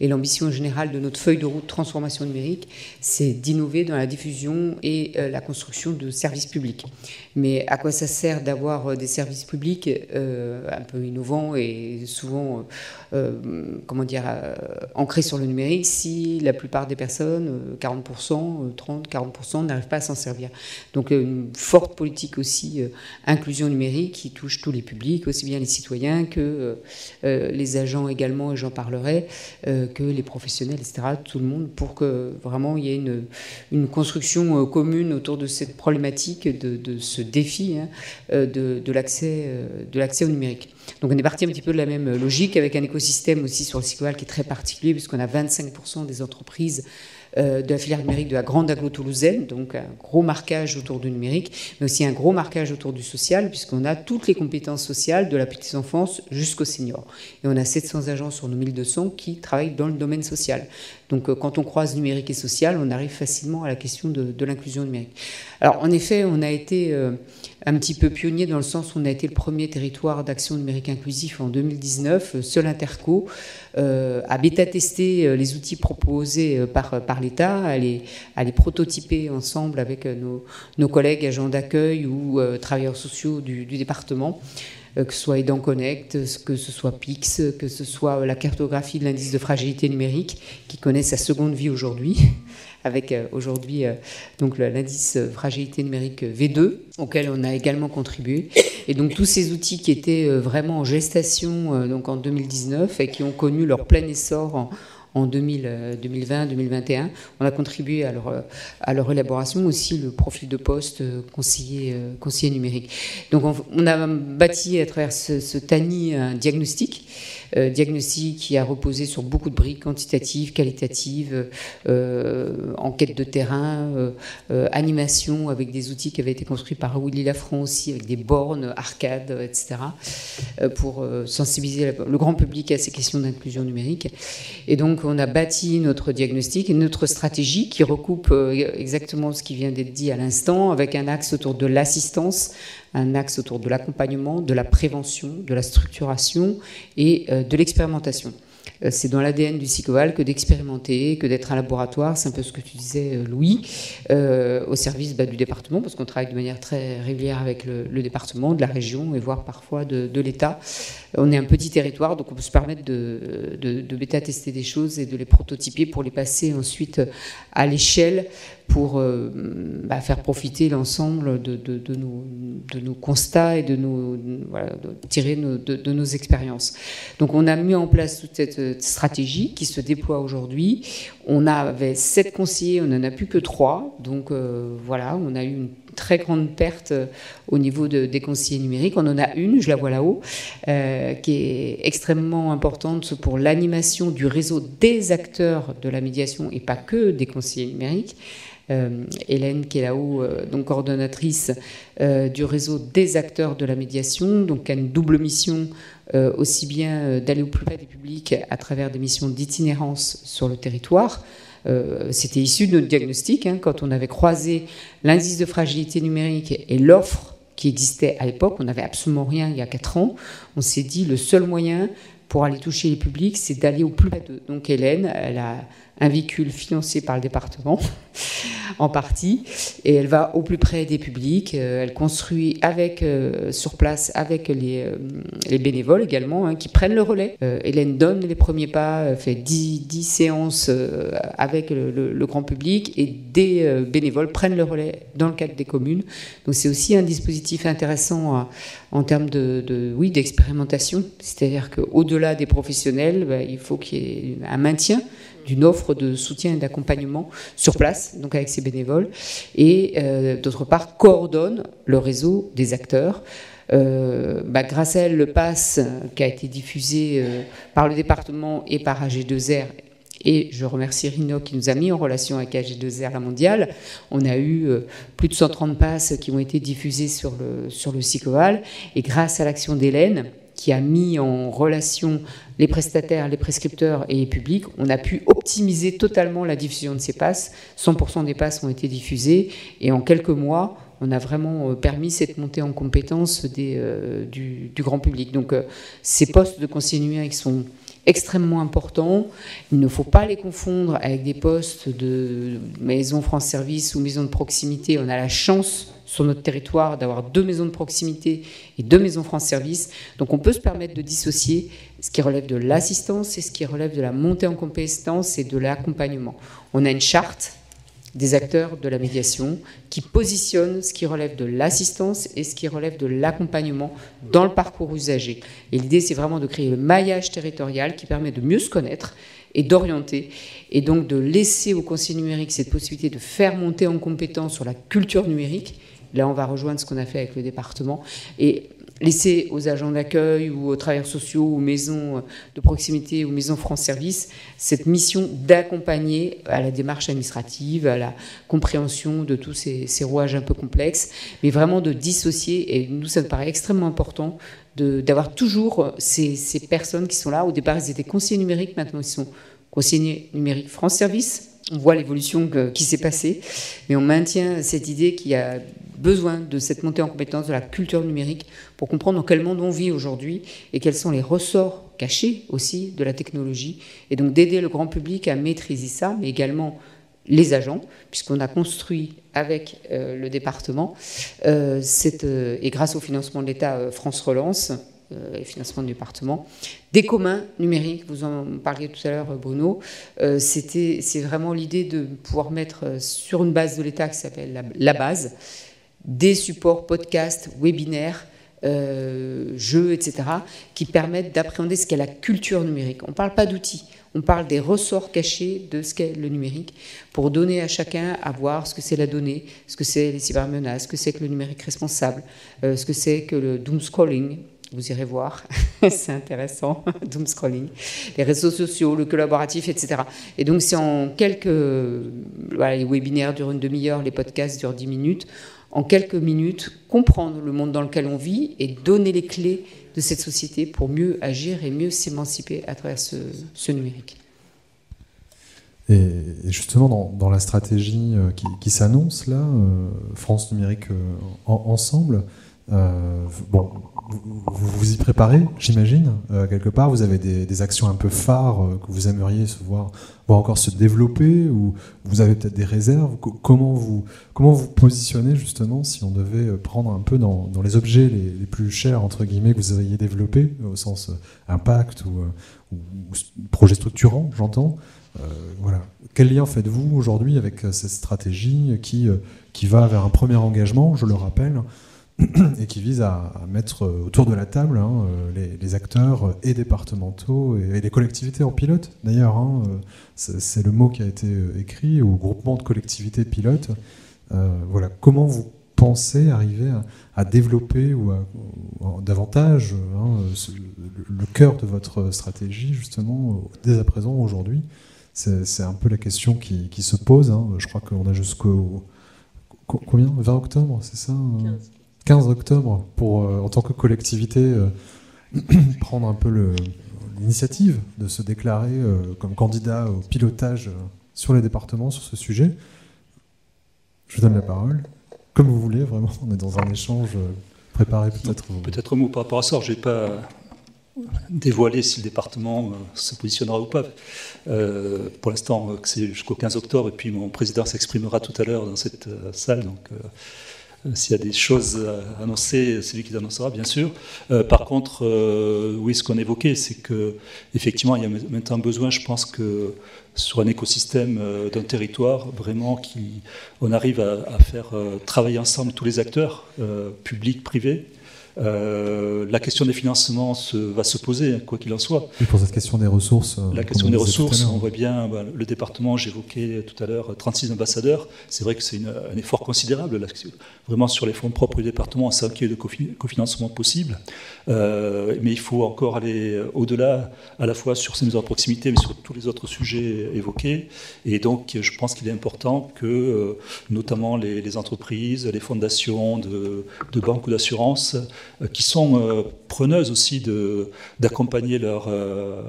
Et l'ambition générale de notre feuille de route transformation numérique, c'est d'innover dans la diffusion et la construction de services publics. Mais à quoi ça sert d'avoir des services publics un peu innovants et souvent euh, comment dire, euh, ancré sur le numérique si la plupart des personnes, 40%, 30, 40%, n'arrivent pas à s'en servir? Donc une forte politique aussi inclusion numérique qui touche tous les publics, aussi bien les citoyens que les agents également, et j'en parlerai, que les professionnels, etc., tout le monde, pour que vraiment il y ait une, une construction commune autour de cette problématique, de, ce défi hein, de, de l'accès au numérique. Donc on est parti un petit peu de la même logique avec un écosystème aussi sur le Sicoval qui est très particulier puisqu'on a 25% des entreprises euh, de la filière numérique de la grande aglo toulousaine, donc un gros marquage autour du numérique, mais aussi un gros marquage autour du social, puisqu'on a toutes les compétences sociales de la petite enfance jusqu'au senior. Et on a 700 agents sur nos 1200 qui travaillent dans le domaine social. Donc euh, quand on croise numérique et social, on arrive facilement à la question de, l'inclusion numérique. Alors en effet, on a été euh, un petit peu pionnier dans le sens où on a été le premier territoire d'action numérique inclusif en 2019. Seul Interco euh, a bêta-testé les outils proposés par, par l'État, à les, à les prototyper ensemble avec nos, nos collègues agents d'accueil ou travailleurs sociaux du, du département. Euh, que ce soit Aidant Connect, que ce soit PIX, que ce soit la cartographie de l'indice de fragilité numérique, qui connaît sa seconde vie aujourd'hui, avec euh, aujourd'hui euh, donc l'indice fragilité numérique V2, auquel on a également contribué. Et donc tous ces outils qui étaient vraiment en gestation donc en 2019 et qui ont connu leur plein essor en, en 2020-2021. Euh, on a contribué à leur, à leur, élaboration aussi le profil de poste euh, conseiller, euh, conseiller numérique. Donc on, a bâti à travers ce TANI un diagnostic euh, diagnostic qui a reposé sur beaucoup de briques quantitatives, qualitatives, euh, enquête de terrain, euh, animation avec des outils qui avaient été construits par Willy Lafron aussi, avec des bornes, arcades, etc., pour sensibiliser le grand public à ces questions d'inclusion numérique. Et donc on a bâti notre diagnostic et notre stratégie qui recoupe exactement ce qui vient d'être dit à l'instant, avec un axe autour de l'assistance, un axe autour de l'accompagnement, de la prévention, de la structuration et euh, de l'expérimentation. Euh, c'est dans l'ADN du Sicoval que d'expérimenter, que d'être un laboratoire, c'est un peu ce que tu disais Louis, au service bah, du département, parce qu'on travaille de manière très régulière avec le, département, de la région et voire parfois de, l'État. On est un petit territoire, donc on peut se permettre de, de bêta-tester des choses et de les prototyper pour les passer ensuite à l'échelle pour euh, bah, faire profiter l'ensemble de, nos, constats et de, nos, tirer de, nos expériences. Donc on a mis en place toute cette stratégie qui se déploie aujourd'hui. On avait sept conseillers, on n'en a plus que trois. Donc euh, voilà, on a eu une très grande perte euh, au niveau des conseillers numériques. On en a une, je la vois là-haut, qui est extrêmement importante pour l'animation du réseau des acteurs de la médiation et pas que des conseillers numériques. Euh, Hélène, qui est là-haut, euh, donc coordonnatrice euh, du réseau des acteurs de la médiation, donc qui a une double mission, aussi bien d'aller au plus près des publics à travers des missions d'itinérance sur le territoire. C'était issu de notre diagnostic, hein, quand on avait croisé l'indice de fragilité numérique et l'offre qui existait à l'époque, on n'avait absolument rien il y a quatre ans, on s'est dit le seul moyen pour aller toucher les publics, c'est d'aller au plus près d'eux. Donc Hélène, elle a un véhicule financé par le département en partie, et elle va au plus près des publics. Euh, elle construit avec euh, sur place avec les, euh, les bénévoles également hein, qui prennent le relais. Hélène donne les premiers pas, fait 10, séances avec le, grand public et des bénévoles prennent le relais dans le cadre des communes. Donc c'est aussi un dispositif intéressant en termes de, oui d'expérimentation, c'est-à-dire qu'au-delà des professionnels, bah, il faut qu'il y ait un maintien d'une offre de soutien et d'accompagnement sur place, donc avec ses bénévoles, et euh, d'autre part coordonne le réseau des acteurs. Euh, bah, grâce à elle, le pass qui a été diffusé euh, par le département et par AG2R, et je remercie Rino qui nous a mis en relation avec AG2R La Mondiale. On a eu plus de 130 passes qui ont été diffusés sur le, sur le SICOAL, et grâce à l'action d'Hélène, qui a mis en relation les prestataires, les prescripteurs et les publics, on a pu optimiser totalement la diffusion de ces passes. 100% des passes ont été diffusées et en quelques mois, on a vraiment euh, permis cette montée en compétence euh, du, grand public. Donc euh, ces postes de conseillers numériques sont extrêmement importants. Il ne faut pas les confondre avec des postes de maison France Service ou maison de proximité. On a la chance sur notre territoire d'avoir deux maisons de proximité et deux maisons France Service. Donc on peut se permettre de dissocier ce qui relève de l'assistance et ce qui relève de la montée en compétence et de l'accompagnement. On a une charte des acteurs de la médiation qui positionne ce qui relève de l'assistance et ce qui relève de l'accompagnement dans le parcours usager. Et l'idée, c'est vraiment de créer le maillage territorial qui permet de mieux se connaître et d'orienter, et donc de laisser au conseil numérique cette possibilité de faire monter en compétence sur la culture numérique Là, on va rejoindre ce qu'on a fait avec le département et laisser aux agents d'accueil ou aux travailleurs sociaux, aux maisons de proximité, aux maisons France Service, cette mission d'accompagner à la démarche administrative, à la compréhension de tous ces, rouages un peu complexes, mais vraiment de dissocier, et nous, ça me paraît extrêmement important, d'avoir toujours ces, ces personnes qui sont là. Au départ, ils étaient conseillers numériques, maintenant ils sont conseillers numériques France Service. On voit l'évolution qui s'est passée, mais on maintient cette idée qu'il y a besoin de cette montée en compétence de la culture numérique pour comprendre dans quel monde on vit aujourd'hui et quels sont les ressorts cachés aussi de la technologie, et donc d'aider le grand public à maîtriser ça, mais également les agents, puisqu'on a construit avec euh, le département, euh, euh, et grâce au financement de l'État France Relance, et financement du département, des communs numériques, vous en parliez tout à l'heure Bruno, c'était, c'est vraiment l'idée de pouvoir mettre sur une base de l'État qui s'appelle la base, des supports podcasts, webinaires, euh, jeux, etc., qui permettent d'appréhender ce qu'est la culture numérique. On ne parle pas d'outils, on parle des ressorts cachés de ce qu'est le numérique, pour donner à chacun à voir ce que c'est la donnée, ce que c'est les cybermenaces, ce que c'est que le numérique responsable, euh, ce que c'est que le doom scrolling. Vous irez voir, c'est intéressant, doom scrolling, les réseaux sociaux, le collaboratif, etc. Et donc c'est en quelques, voilà, les webinaires durent une demi-heure, les podcasts durent dix minutes en quelques minutes, comprendre le monde dans lequel on vit et donner les clés de cette société pour mieux agir et mieux s'émanciper à travers ce, numérique. Et justement, dans, la stratégie euh, qui, s'annonce là, euh, France Numérique euh, ensemble, bon, vous, vous y préparez, j'imagine, euh, quelque part. Vous avez des, actions un peu phares euh, que vous aimeriez voir, encore se développer, ou vous avez peut-être des réserves. Comment vous, comment vous positionnez justement si on devait euh, prendre un peu dans, les objets les, plus chers entre guillemets que vous auriez développés au sens impact ou, ou, projet structurant, j'entends. voilà. Quel lien faites-vous aujourd'hui avec cette stratégie qui, qui va vers un premier engagement, je le rappelle, et qui vise à, mettre autour de la table hein, euh, les, acteurs et départementaux et, les collectivités en pilote. D'ailleurs, hein, euh, c'est le mot qui a été euh, écrit au groupement de collectivités pilotes. voilà, comment vous pensez arriver à, développer ou davantage hein, le, cœur de votre stratégie justement dès à présent aujourd'hui? C'est un peu la question qui, se pose. Je crois qu'on a jusqu'au combien? 20 octobre, c'est ça 15 octobre pour, euh, en tant que collectivité, euh, prendre un peu l'initiative de se déclarer euh, comme candidat au pilotage sur les départements sur ce sujet. Je vous donne la parole. Comme vous voulez, vraiment, on est dans un échange préparé peut-être. Peut-être un mot par rapport à ça. Je n'ai pas dévoilé si le département se positionnera ou pas. pour l'instant, c'est jusqu'au 15 octobre, et puis mon président s'exprimera tout à l'heure dans cette salle. Donc, s'il y a des choses à annoncer, c'est lui qui annoncera, bien sûr. Euh, par contre, euh, oui, ce qu'on évoquait, c'est que effectivement, il y a maintenant besoin, je pense que sur un écosystème d'un territoire, vraiment, qui, on arrive à, faire travailler ensemble tous les acteurs, publics, privés, euh, la question des financements se, va se poser, quoi qu'il en soit. Et pour cette question des ressources La question des ressources, on voit bien bah, le département, j'évoquais tout à l'heure 36 ambassadeurs. C'est vrai que c'est un effort considérable. Là, vraiment, sur les fonds propres du département, un qu'il de cofinancement possible. Euh, mais il faut encore aller au-delà, à la fois sur ces mesures de proximité, mais sur tous les autres sujets évoqués. Et donc, je pense qu'il est important que, euh, notamment les, entreprises, les fondations de, de banques ou d'assurances, euh, qui sont euh, preneuses aussi d'accompagner leurs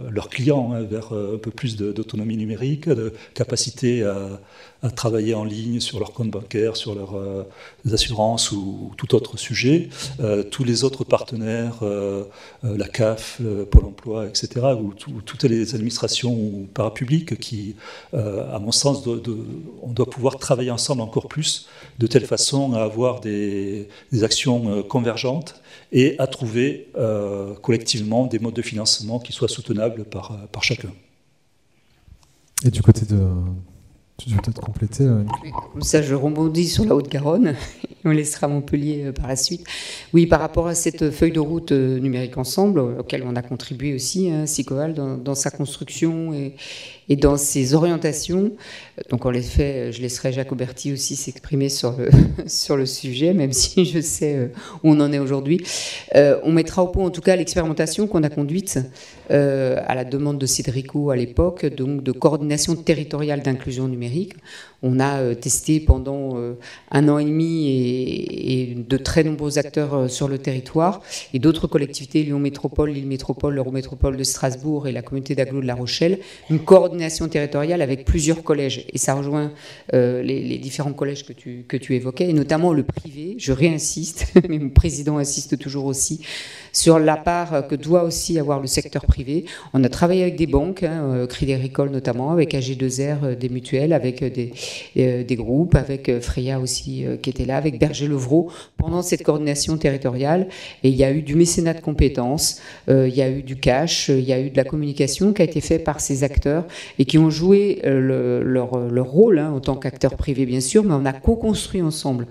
leurs clients hein, vers un peu plus d'autonomie numérique, de capacité à, à, travailler en ligne sur leur compte bancaire, sur leurs assurances ou, tout autre sujet. tous les autres partenaires, la CAF, Pôle emploi, etc., ou toutes les administrations ou parapubliques qui, à mon sens, on doit pouvoir travailler ensemble encore plus, de telle façon à avoir des, actions convergentes et à trouver euh, collectivement des modes de financement qui soient soutenables par, euh, par chacun. Et du côté de... Tu veux peut-être compléter euh, Comme ça, je rebondis sur la Haute-Garonne. On laissera Montpellier par la suite. Oui, par rapport à cette feuille de route numérique ensemble, auquel on a contribué aussi, hein, Sicoval, dans, dans, sa construction et, et dans ses orientations. Donc en effet, je laisserai Jacques Auberti aussi s'exprimer sur le, sur le sujet, même si je sais euh, où on en est aujourd'hui. Euh, on mettra au point en tout cas l'expérimentation qu'on a conduite euh, à la demande de Cédrico à l'époque, donc de coordination territoriale d'inclusion numérique. On a testé pendant un an et demi et, de très nombreux acteurs sur le territoire et d'autres collectivités, Lyon Métropole, Lille Métropole, l'Eurométropole de Strasbourg et la communauté d'agglo de La Rochelle, une coordination territoriale avec plusieurs collèges et ça rejoint euh, les, différents collèges que tu, que tu évoquais, et notamment le privé. Je réinsiste, mais mon président insiste toujours aussi sur la part que doit aussi avoir le secteur privé. On a travaillé avec des banques, hein, euh, Crédit Agricole notamment, avec AG2R, euh, des mutuelles, avec des, des groupes, avec Freya aussi qui était là, avec Berger Levrault, pendant cette coordination territoriale. Et il y a eu du mécénat de compétences, il y a eu du cash, il y a eu de la communication qui a été fait par ces acteurs et qui ont joué leur euh, leur, rôle hein, en tant qu'acteur privé, bien sûr, mais on a co-construit ensemble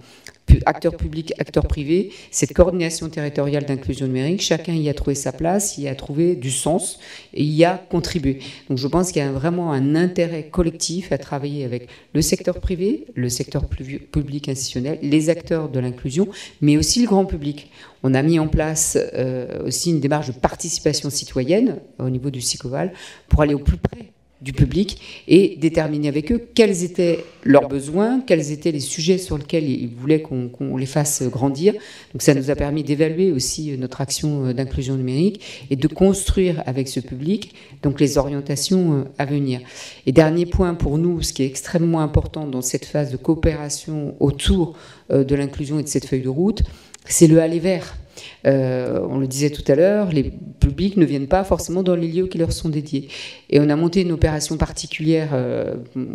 acteurs publics, acteurs privés, cette coordination territoriale d'inclusion numérique, chacun y a trouvé sa place, y a trouvé du sens et y a contribué. Donc je pense qu'il y a vraiment un intérêt collectif à travailler avec le secteur privé, le secteur public institutionnel, les acteurs de l'inclusion, mais aussi le grand public. On a mis en place euh, aussi une démarche de participation citoyenne au niveau du SICOVAL pour aller au plus près du public et déterminer avec eux quels étaient leurs besoins, quels étaient les sujets sur lesquels ils voulaient qu'on les fasse grandir. Donc ça nous a permis d'évaluer aussi notre action d'inclusion numérique et de construire avec ce public donc les orientations euh, à venir. Et dernier point pour nous, ce qui est extrêmement important dans cette phase de coopération autour euh, de l'inclusion et de cette feuille de route, c'est le aller vers. On le disait tout à l'heure, les publics ne viennent pas forcément dans les lieux qui leur sont dédiés. Et on a monté une opération particulière,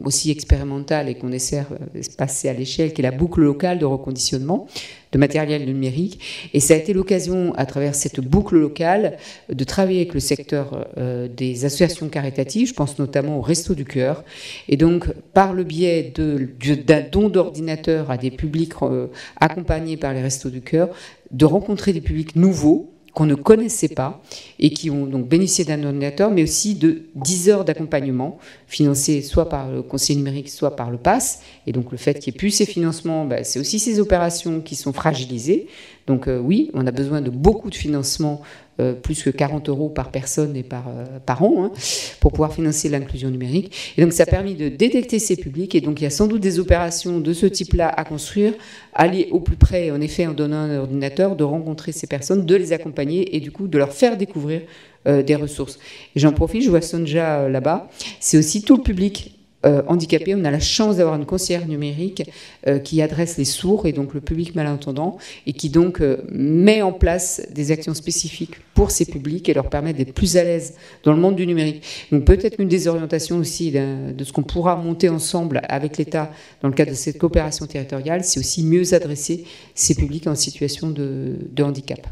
aussi expérimentale, et qu'on essaie de passer à l'échelle, qui est la boucle locale de reconditionnement de matériel numérique. Et ça a été l'occasion, à travers cette boucle locale, de travailler avec le secteur euh, des associations caritatives, je pense notamment au Resto du Cœur. Et donc, par le biais d'un don d'ordinateur à des publics euh, accompagnés par les Restos du Cœur, de rencontrer des publics nouveaux qu'on ne connaissait pas et qui ont donc bénéficié d'un ordinateur, mais aussi de 10 heures d'accompagnement financés soit par le conseil numérique, soit par le PASS. Et donc le fait qu'il n'y ait plus ces financements, bah, c'est aussi ces opérations qui sont fragilisées. Donc euh, oui, on a besoin de beaucoup de financement euh, plus que 40 euros par personne et par, euh, par an, hein, pour pouvoir financer l'inclusion numérique. Et donc ça a permis de détecter ces publics, et donc il y a sans doute des opérations de ce type-là à construire, aller au plus près, en effet, en donnant un ordinateur, de rencontrer ces personnes, de les accompagner, et du coup de leur faire découvrir euh, des ressources. J'en profite, je vois Sonja là-bas, c'est aussi tout le public euh, handicapés. On a la chance d'avoir une conseillère numérique euh, qui adresse les sourds et donc le public malentendant et qui donc euh, met en place des actions spécifiques pour ces publics et leur permet d'être plus à l'aise dans le monde du numérique. Donc peut-être une des orientations aussi de, ce qu'on pourra monter ensemble avec l'État dans le cadre de cette coopération territoriale, c'est aussi mieux adresser ces publics en situation de, handicap.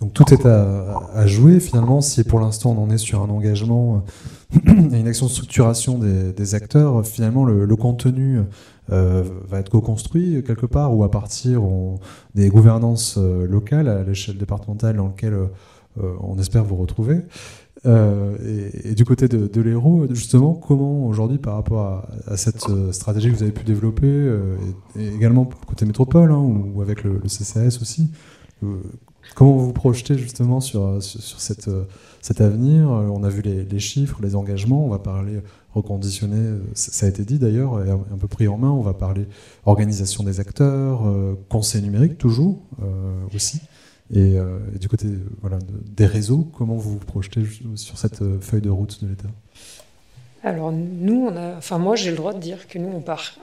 Donc tout est à, jouer finalement si pour l'instant on en est sur un engagement une action de structuration des, acteurs. Finalement, le, contenu euh, va être co-construit quelque part ou à partir des gouvernances euh, locales à l'échelle départementale dans lesquelles euh, on espère vous retrouver. et, du côté de, de l'Hérault, justement, comment aujourd'hui, par rapport à, cette stratégie que vous avez pu développer, et, également côté métropole hein, ou, avec le, CCAS aussi, comment vous projetez justement sur, sur cette cet avenir. Euh, on a vu les, chiffres, les engagements. On va parler reconditionner, euh, ça a été dit d'ailleurs, un peu pris en main. On va parler organisation des acteurs, euh, conseil numérique toujours aussi. Et, du côté des réseaux, comment vous vous projetez sur cette feuille de route de l'État? Alors nous, enfin moi j'ai le droit de dire que nous on part.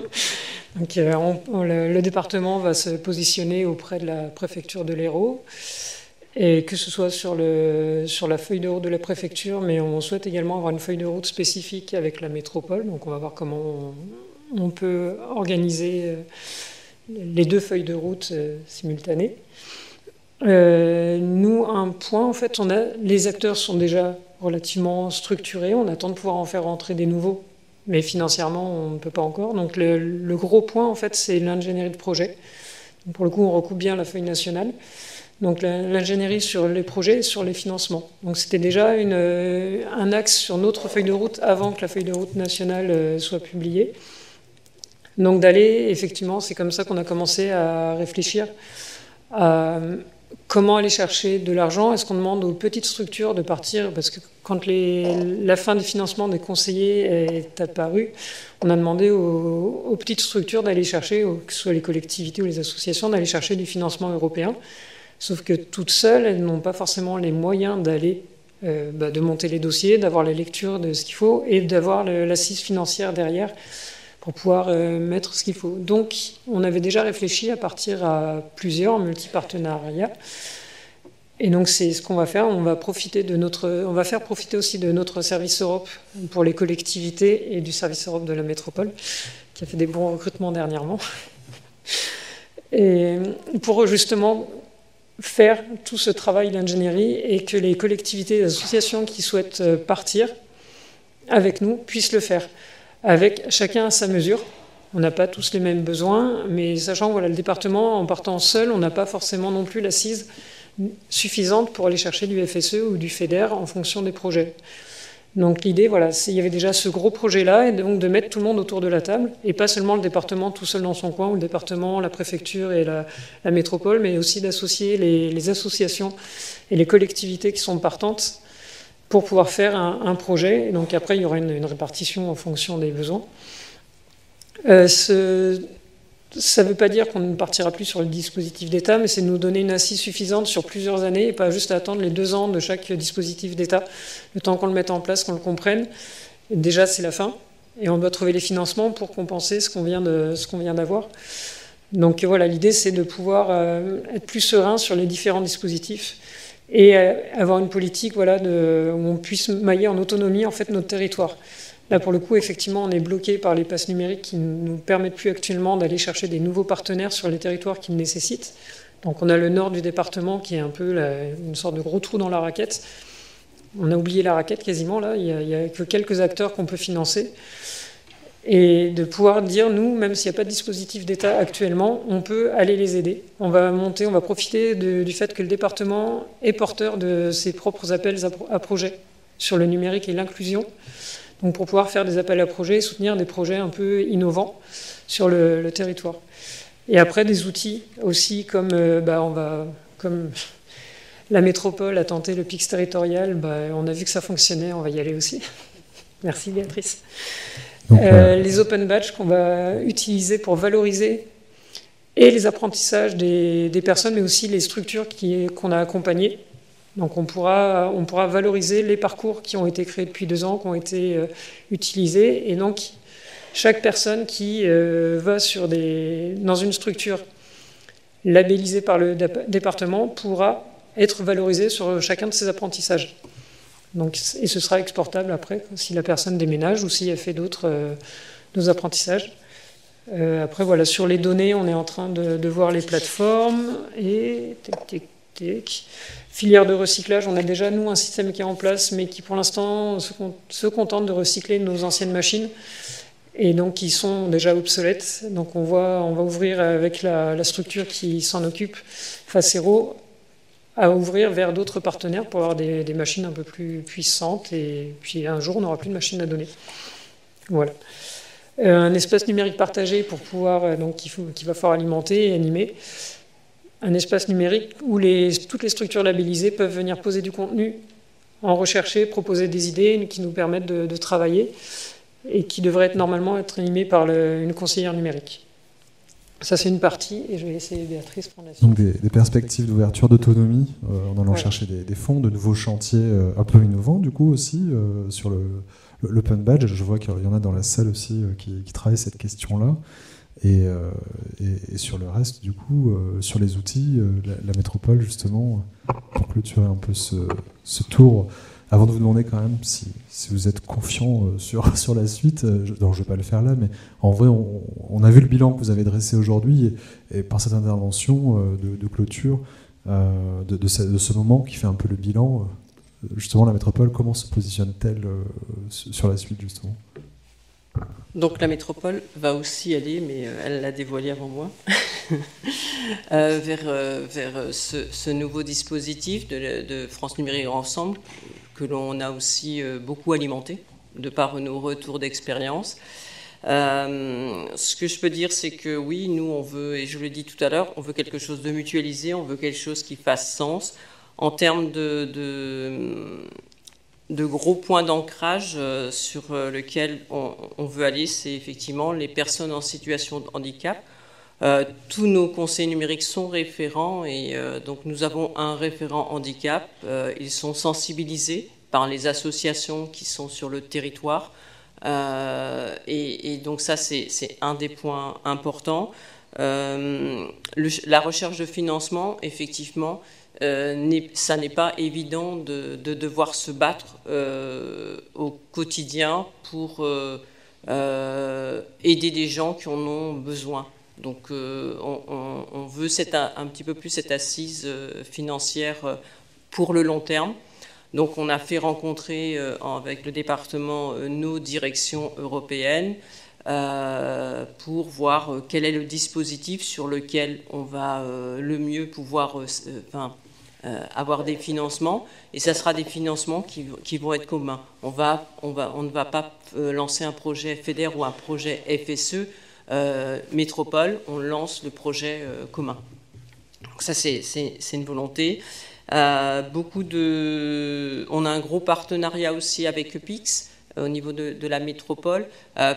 Donc le, département va se positionner auprès de la préfecture de l'Hérault et que ce soit sur, le, sur la feuille de route de la préfecture, mais on souhaite également avoir une feuille de route spécifique avec la métropole. Donc on va voir comment on, peut organiser euh, les deux feuilles de route euh, simultanées. Euh, nous, un point, en fait, on a, les acteurs sont déjà relativement structurés. On attend de pouvoir en faire rentrer des nouveaux, mais financièrement, on ne peut pas encore. Donc le, gros point, en fait, c'est l'ingénierie de projet. Pour le coup, on recoupe bien la feuille nationale donc l'ingénierie sur les projets et sur les financements. Donc c'était déjà euh, un axe sur notre feuille de route avant que la feuille de route nationale euh, soit publiée. Donc d'aller, effectivement, c'est comme ça qu'on a commencé à réfléchir à comment aller chercher de l'argent. Est-ce qu'on demande aux petites structures de partir? Parce que quand la fin du financement des conseillers est apparue, on a demandé aux, aux petites structures d'aller chercher, que ce soit les collectivités ou les associations, d'aller chercher du financement européen. Sauf que toutes seules, elles n'ont pas forcément les moyens d'aller, euh, bah, de monter les dossiers, d'avoir la lecture de ce qu'il faut et d'avoir l'assise financière derrière pour pouvoir euh, mettre ce qu'il faut. Donc, on avait déjà réfléchi à partir à plusieurs multipartenariats. Et donc, c'est ce qu'on va faire. On va profiter de notre, on va faire profiter aussi de notre service Europe pour les collectivités et du service Europe de la métropole, qui a fait des bons recrutements dernièrement. Et pour justement faire tout ce travail d'ingénierie et que les collectivités et associations qui souhaitent euh, partir avec nous puissent le faire, avec chacun à sa mesure. On n'a pas tous les mêmes besoins, mais sachant que voilà, le département, en partant seul, on n'a pas forcément non plus l'assise suffisante pour aller chercher du FSE ou du FEDER en fonction des projets. Donc l'idée, voilà, il y avait déjà ce gros projet-là, et donc de mettre tout le monde autour de la table, et pas seulement le département tout seul dans son coin, ou le département, la préfecture et la, métropole, mais aussi d'associer les, associations et les collectivités qui sont partantes pour pouvoir faire un, projet. Et donc après, il y aura une, répartition en fonction des besoins. Euh, ce, ça ne veut pas dire qu'on ne partira plus sur le dispositif d'État, mais c'est nous donner une assise suffisante sur plusieurs années et pas juste attendre les deux ans de chaque dispositif d'État, le temps qu'on le mette en place, qu'on le comprenne. déjà, c'est la fin. Et on doit trouver les financements pour compenser ce qu'on vient d'avoir. Donc voilà, l'idée c'est de pouvoir être plus serein sur les différents dispositifs et avoir une politique voilà, où on puisse mailler en autonomie en fait notre territoire. Là, pour le coup, effectivement, on est bloqué par les passes numériques qui ne nous permettent plus actuellement d'aller chercher des nouveaux partenaires sur les territoires qui le nécessitent. Donc, on a le nord du département qui est un peu une sorte de gros trou dans la raquette. On a oublié la raquette quasiment, là. Il n'y a, que quelques acteurs qu'on peut financer. Et de pouvoir dire, nous, même s'il n'y a pas de dispositif d'État actuellement, on peut aller les aider. On va monter, on va profiter du fait que le département est porteur de ses propres appels à projets sur le numérique et l'inclusion donc pour pouvoir faire des appels à projets et soutenir des projets un peu innovants sur le, territoire. Et après, des outils aussi comme, euh, bah, on va, comme la métropole a tenté le PIX territorial, bah, on a vu que ça fonctionnait, on va y aller aussi. Merci Béatrice. Euh, euh, les open badges qu'on va utiliser pour valoriser et les apprentissages des, des personnes, mais aussi les structures qu'on a accompagnées donc on pourra, valoriser les parcours qui ont été créés depuis deux ans, qui ont été euh, utilisés. Et donc chaque personne qui euh, va dans une structure labellisée par le département pourra être valorisée sur chacun de ses apprentissages. Et ce sera exportable après si la personne déménage ou si elle fait d'autres euh, apprentissages. après, voilà, sur les données, on est en train de, de voir les plateformes et Filière de recyclage, on a déjà, nous, un système qui est en place, mais qui, pour l'instant, se, contente de recycler nos anciennes machines, et donc qui sont déjà obsolètes. Donc on, voit, on va ouvrir avec la, structure qui s'en occupe, Facero, à ouvrir vers d'autres partenaires pour avoir des, machines un peu plus puissantes, et puis un jour, on n'aura plus de machines à donner. Voilà. Euh, un espace numérique partagé pour pouvoir, euh, donc, qui va falloir alimenter et animer un espace numérique où toutes les structures labellisées peuvent venir poser du contenu, en rechercher, proposer des idées qui nous permettent de, travailler et qui devraient être normalement être animées par une conseillère numérique. Ça, c'est une partie, et je vais laisser Béatrice prendre la suite. Donc, des, perspectives d'ouverture d'autonomie, euh, en allant chercher des, fonds, de nouveaux chantiers euh, un peu innovants, du coup, aussi, euh, sur l'open badge. Je vois qu'il y en a dans la salle aussi qui, qui travaillent cette question-là. Euh, et, sur le reste, du coup, euh, sur les outils, euh, la, métropole, justement, pour clôturer un peu ce, tour, avant de vous demander quand même si, vous êtes confiant sur, sur la suite, je, ne vais pas le faire là, mais en vrai, on, a vu le bilan que vous avez dressé aujourd'hui, et, par cette intervention de, clôture, de, ce, moment qui fait un peu le bilan, justement, la métropole, comment se positionne-t-elle sur la suite, justement? Donc la métropole va aussi aller, mais euh, elle l'a dévoilé avant moi, euh, vers, euh, vers ce, nouveau dispositif de, France Numérique Ensemble, que l'on a aussi beaucoup alimenté de par nos retours d'expérience. ce que je peux dire, c'est que oui, nous, on veut, et je le dis tout à l'heure, on veut quelque chose de mutualisé, on veut quelque chose qui fasse sens en termes de, de gros points d'ancrage euh, sur euh, lesquels on, veut aller, c'est effectivement les personnes en situation de handicap. Euh, tous nos conseils numériques sont référents et donc nous avons un référent handicap. ils sont sensibilisés par les associations qui sont sur le territoire. Et, donc ça, c'est un des points importants. la recherche de financement, effectivement, euh, ça n'est pas évident de, devoir se battre euh, au quotidien pour euh, aider des gens qui en ont besoin. Donc on, veut un, petit peu plus cette assise financière pour le long terme. Donc on a fait rencontrer avec le département nos directions européennes. pour voir quel est le dispositif sur lequel on va le mieux pouvoir, avoir des financements, et ça sera des financements qui, qui vont être communs. On, va, on, va, on ne va pas euh, lancer un projet FEDER ou un projet FSE euh, métropole, on lance le projet commun. Donc ça, c'est une volonté. beaucoup de, on a un gros partenariat aussi avec EPIX au niveau de, de la métropole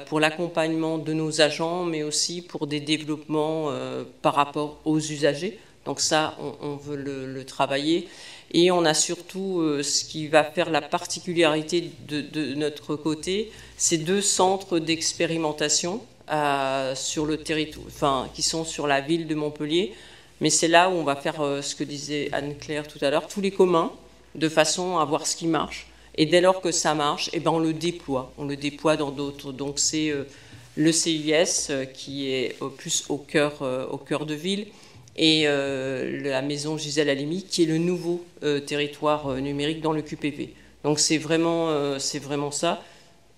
pour l'accompagnement de nos agents, mais aussi pour des développements par rapport aux usagers. Donc ça, on, veut le, travailler. Et on a surtout euh, ce qui va faire la particularité de, notre côté, ces deux centres d'expérimentation sur le territoire, enfin, qui sont sur la ville de Montpellier. Mais c'est là où on va faire ce que disait Anne-Claire tout à l'heure, tous les communs, de façon à voir ce qui marche. Et dès lors que ça marche, eh ben on le déploie. On le déploie dans d'autres. Donc c'est le CIS qui est plus au cœur, au cœur de ville et euh, la maison Gisèle Halimi, qui est le nouveau euh, territoire euh, numérique dans le QPV. Donc c'est vraiment, c'est vraiment ça.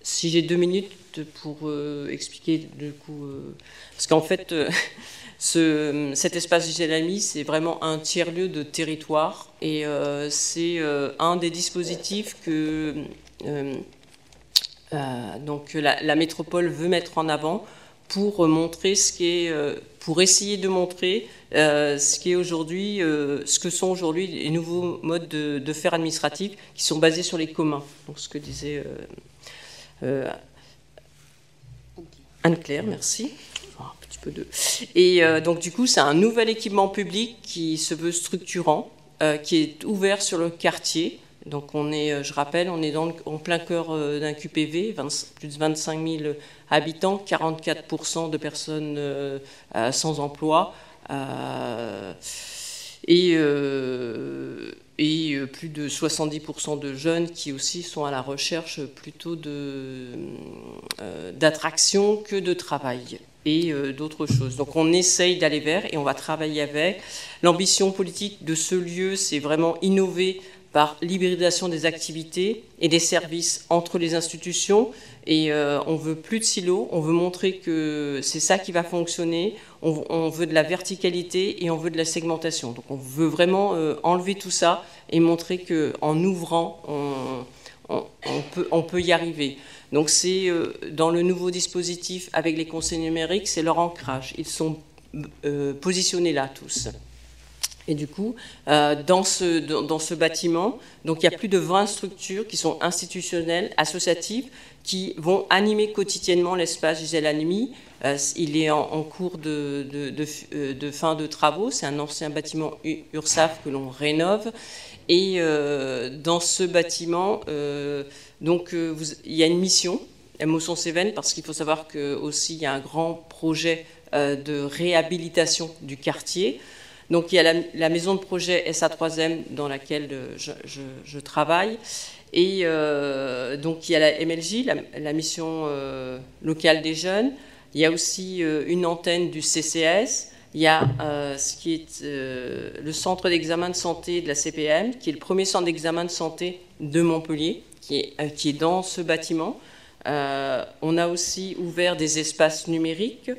Si j'ai deux minutes pour expliquer du coup, parce qu'en fait, ce, cet espace Gisèle Halimi, c'est vraiment un tiers-lieu de territoire et c'est un des dispositifs que donc la, la, métropole veut mettre en avant pour montrer ce qui est, pour essayer de montrer euh, ce, qui est aujourd'hui, euh, ce que sont aujourd'hui les nouveaux modes de, faire administratif qui sont basés sur les communs. Donc, ce que disait euh, Anne-Claire, merci. un petit peu de... Et donc, du coup, c'est un nouvel équipement public qui se veut structurant, qui est ouvert sur le quartier. Donc, on est, je rappelle, on est dans en plein cœur d'un QPV, plus de 25 000 habitants, 44% de personnes sans emploi. Euh, et, euh, et euh, plus de 70% de jeunes qui aussi sont à la recherche plutôt d'attraction que de travail et d'autres choses. Donc on essaye d'aller vers et on va travailler avec. L'ambition politique de ce lieu, c'est vraiment innover par l'hybridation des activités et des services entre les institutions. Et euh, on veut plus de silos, on veut montrer que c'est ça qui va fonctionner. On, veut de la verticalité et on veut de la segmentation. Donc on veut vraiment euh, enlever tout ça et montrer qu'en ouvrant, on, peut, y arriver. Donc c'est euh, dans le nouveau dispositif avec les conseils numériques, c'est leur ancrage. Ils sont positionnés là tous. Et du coup, euh, dans, ce, dans, ce bâtiment, donc il y a plus de 20 structures qui sont institutionnelles, associatives, qui vont animer quotidiennement l'espace Gisèle Animi. Euh, il est en, cours de, euh, de, fin de travaux. C'est un ancien bâtiment URSAF que l'on rénove. Et dans ce bâtiment, donc, il y a une mission, Motion Cévennes, parce qu'il faut savoir qu'il y a un grand projet de réhabilitation du quartier. Donc il y a la, maison de projet SA3M dans laquelle euh, je, travaille. Et euh, donc il y a la MLJ, la, mission euh, locale des jeunes. Il y a aussi une antenne du CCS. Il y a ce qui est le centre d'examen de santé de la CPM, qui est le premier centre d'examen de santé de Montpellier, qui est, qui est dans ce bâtiment. on a aussi ouvert des espaces numériques,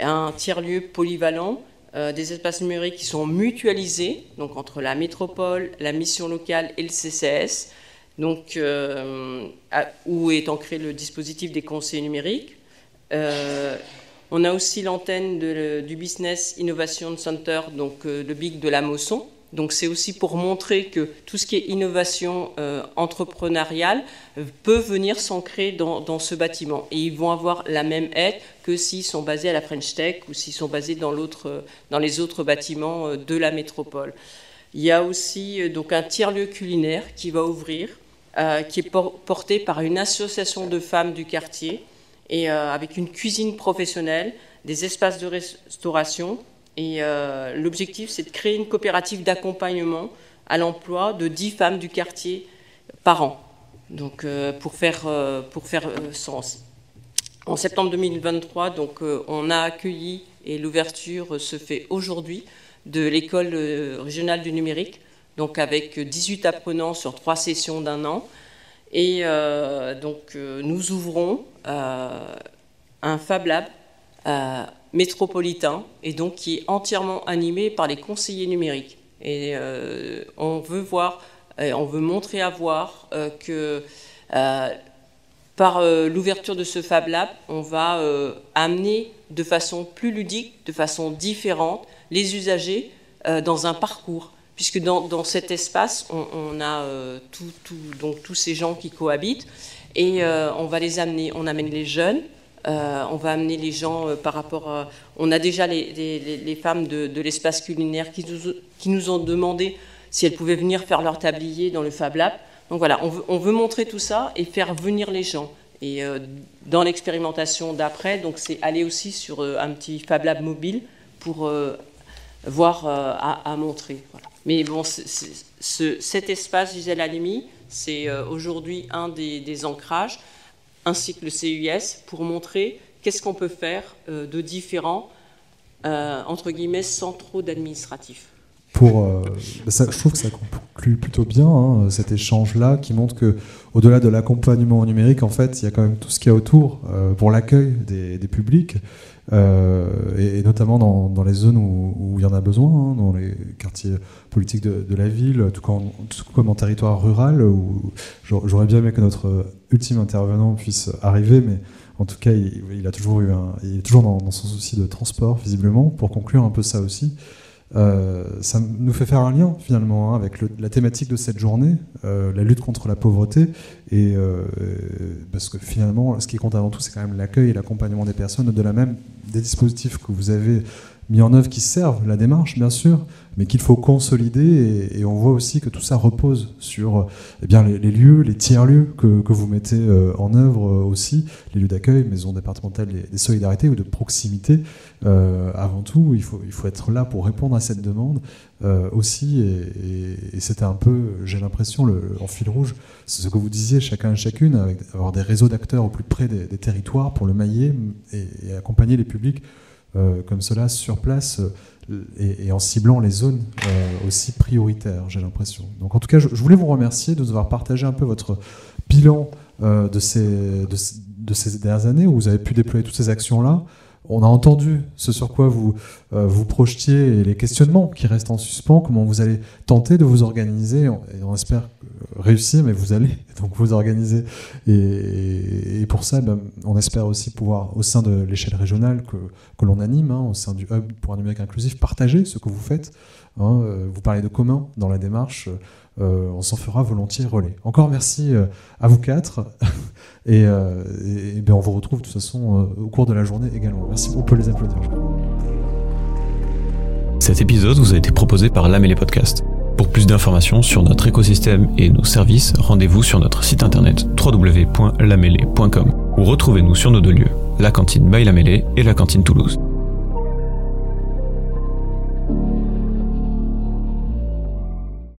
un tiers-lieu polyvalent euh, des espaces numériques qui sont mutualisés, donc entre la métropole, la mission locale et le CCS, euh, où est ancré le dispositif des conseils numériques. Euh, on a aussi l'antenne du Business Innovation Center, donc le BIC de la Mosson, donc c'est aussi pour montrer que tout ce qui est innovation euh, entrepreneuriale euh, peut venir s'ancrer dans, ce bâtiment. Et ils vont avoir la même aide que s'ils sont basés à la French Tech ou s'ils sont basés dans, dans les autres bâtiments euh, de la métropole. Il y a aussi donc un tiers-lieu culinaire qui va ouvrir, qui est porté par une association de femmes du quartier et avec une cuisine professionnelle, des espaces de restauration et euh, l'objectif, c'est de créer une coopérative d'accompagnement à l'emploi de 10 femmes du quartier par an. Donc, euh, pour faire, euh, pour faire sens. En septembre 2023, donc, on a accueilli, et l'ouverture se fait aujourd'hui, de l'école régionale du numérique, donc avec 18 apprenants sur trois sessions d'un an. Et donc, nous ouvrons un Fab Lab métropolitain et donc qui est entièrement animé par les conseillers numériques. Et euh, on veut voir, on veut montrer à voir euh, que euh, par l'ouverture de ce Fab Lab, on va amener de façon plus ludique, de façon différente, les usagers dans un parcours. Puisque dans, cet espace, on, a donc tous ces gens qui cohabitent et on va les amener. On amène les jeunes, euh, on va amener les gens euh, par rapport à... On a déjà les, femmes de, l'espace culinaire qui nous, ont demandé si elles pouvaient venir faire leur tablier dans le Fab Lab. Donc voilà, on veut, montrer tout ça et faire venir les gens. Et dans l'expérimentation d'après, donc c'est aller aussi sur un petit Fab Lab mobile pour voir à, montrer. Mais bon, cet espace Gisèle Halimi, c'est aujourd'hui un des, ancrages, ainsi que le CUS, pour montrer qu'est-ce qu'on peut faire de différent, entre guillemets, sans trop d'administratif. Pour, euh, ça, je trouve que ça conclut plutôt bien hein, cet échange-là, qui montre que au-delà de l'accompagnement numérique, en fait, il y a quand même tout ce qu'il y a autour euh, pour l'accueil des, publics, euh, et, notamment dans, les zones où, il y en a besoin, hein, dans les quartiers politiques de, la ville, tout comme, en territoire rural, où j'aurais bien aimé que notre ultime intervenant puisse arriver, mais en tout cas, il, a toujours eu il est toujours dans, dans son souci de transport, visiblement, pour conclure un peu ça aussi. Euh, ça nous fait faire un lien finalement hein, avec la thématique de cette journée, euh, la lutte contre la pauvreté, et euh, parce que finalement, ce qui compte avant tout, c'est quand même l'accueil et l'accompagnement des personnes, de la même des dispositifs que vous avez mis en œuvre qui servent la démarche, bien sûr, mais qu'il faut consolider. Et, on voit aussi que tout ça repose sur eh les, lieux, les tiers-lieux que, que, vous mettez euh, en œuvre euh, aussi, les lieux d'accueil, maisons départementales des solidarités ou de proximité. Euh, avant tout, il faut, être là pour répondre à cette demande aussi. Et, c'était un peu, j'ai l'impression, en fil rouge, c'est ce que vous disiez, chacun et chacune, avoir des réseaux d'acteurs au plus près des, territoires pour le mailler et, accompagner les publics comme cela sur place et, en ciblant les zones euh, aussi prioritaires, j'ai l'impression. Donc en tout cas, je, voulais vous remercier de nous avoir partagé un peu votre bilan euh, de, ces, de, ces dernières années où vous avez pu déployer toutes ces actions-là. On a entendu ce sur quoi vous euh, vous projetiez et les questionnements qui restent en suspens, comment vous allez tenter de vous organiser, et on espère réussir, mais vous allez donc vous organiser. Et, pour ça, ben, on espère aussi pouvoir, au sein de l'échelle régionale que, l'on anime, hein, au sein du Hub pour un numérique inclusif, partager ce que vous faites. Hein, euh, vous parlez de commun dans la démarche. Euh, on s'en fera volontiers relais. Encore merci à vous quatre. et, ben, on vous retrouve de toute façon au cours de la journée également. Merci, on peut les applaudir. Cet épisode vous a été proposé par l'AMELE Podcast. Pour plus d'informations sur notre écosystème et nos services, rendez-vous sur notre site internet www.lamele.com ou retrouvez-nous sur nos deux lieux, la cantine by et la cantine Toulouse.